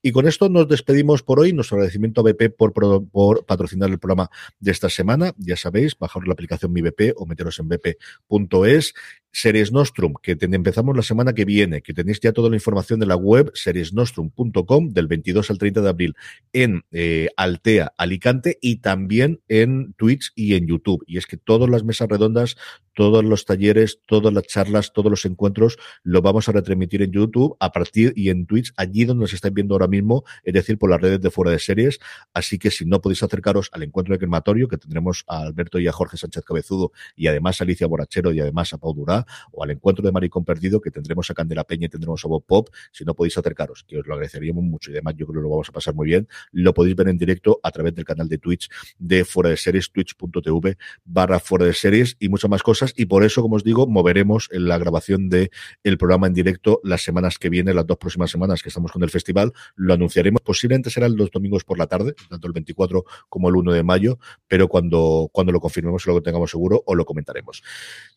Y con esto nos despedimos por hoy. Nuestro agradecimiento a BP por patrocinar el programa de esta semana. Ya sabéis, bajaros la aplicación Mi BP o meteros en bp.es. Series Nostrum, que empezamos la semana que viene, que tenéis ya toda la información de la web, seriesnostrum.com, del 22 al 30 de abril, en eh, Altea, Alicante, y también en Twitch y en YouTube. Y es que todas las mesas redondas, todos los talleres, todas las charlas, todos los encuentros, lo vamos a retransmitir en YouTube a partir y en Twitch, allí donde nos estáis viendo ahora mismo, es decir, por las redes de fuera de series. Así que si no podéis acercaros al encuentro de crematorio, que tendremos a Alberto y a Jorge Sánchez Cabezudo, y además a Alicia Borachero y además a Pau Durá, o al encuentro de Maricón Perdido, que tendremos a Candela Peña y tendremos a Bob Pop. Si no podéis acercaros, que os lo agradeceríamos mucho y además yo creo que lo vamos a pasar muy bien, lo podéis ver en directo a través del canal de Twitch de Fuera de Series, twitch.tv barra Fuera de Series y muchas más cosas. Y por eso, como os digo, moveremos en la grabación de el programa en directo las semanas que vienen, las dos próximas semanas que estamos con el festival. Lo anunciaremos, posiblemente serán los domingos por la tarde, tanto el 24 como el 1 de mayo, pero cuando, cuando lo confirmemos y lo tengamos seguro, os lo comentaremos.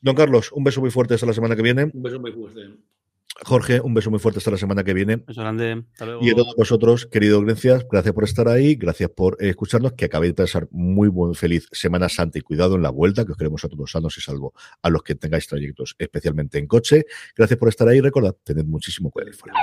Don Carlos, un beso muy fuerte hasta la semana que viene. Un beso muy fuerte. Jorge, un beso muy fuerte hasta la semana que viene. Beso grande. Hasta luego. Y a todos vosotros, querido gracias, gracias por estar ahí, gracias por eh, escucharnos, que acabéis de pasar muy buen, feliz Semana Santa y cuidado en la vuelta, que os queremos a todos sanos y salvo a los que tengáis trayectos, especialmente en coche. Gracias por estar ahí, recordad, tened muchísimo cuidado fuera.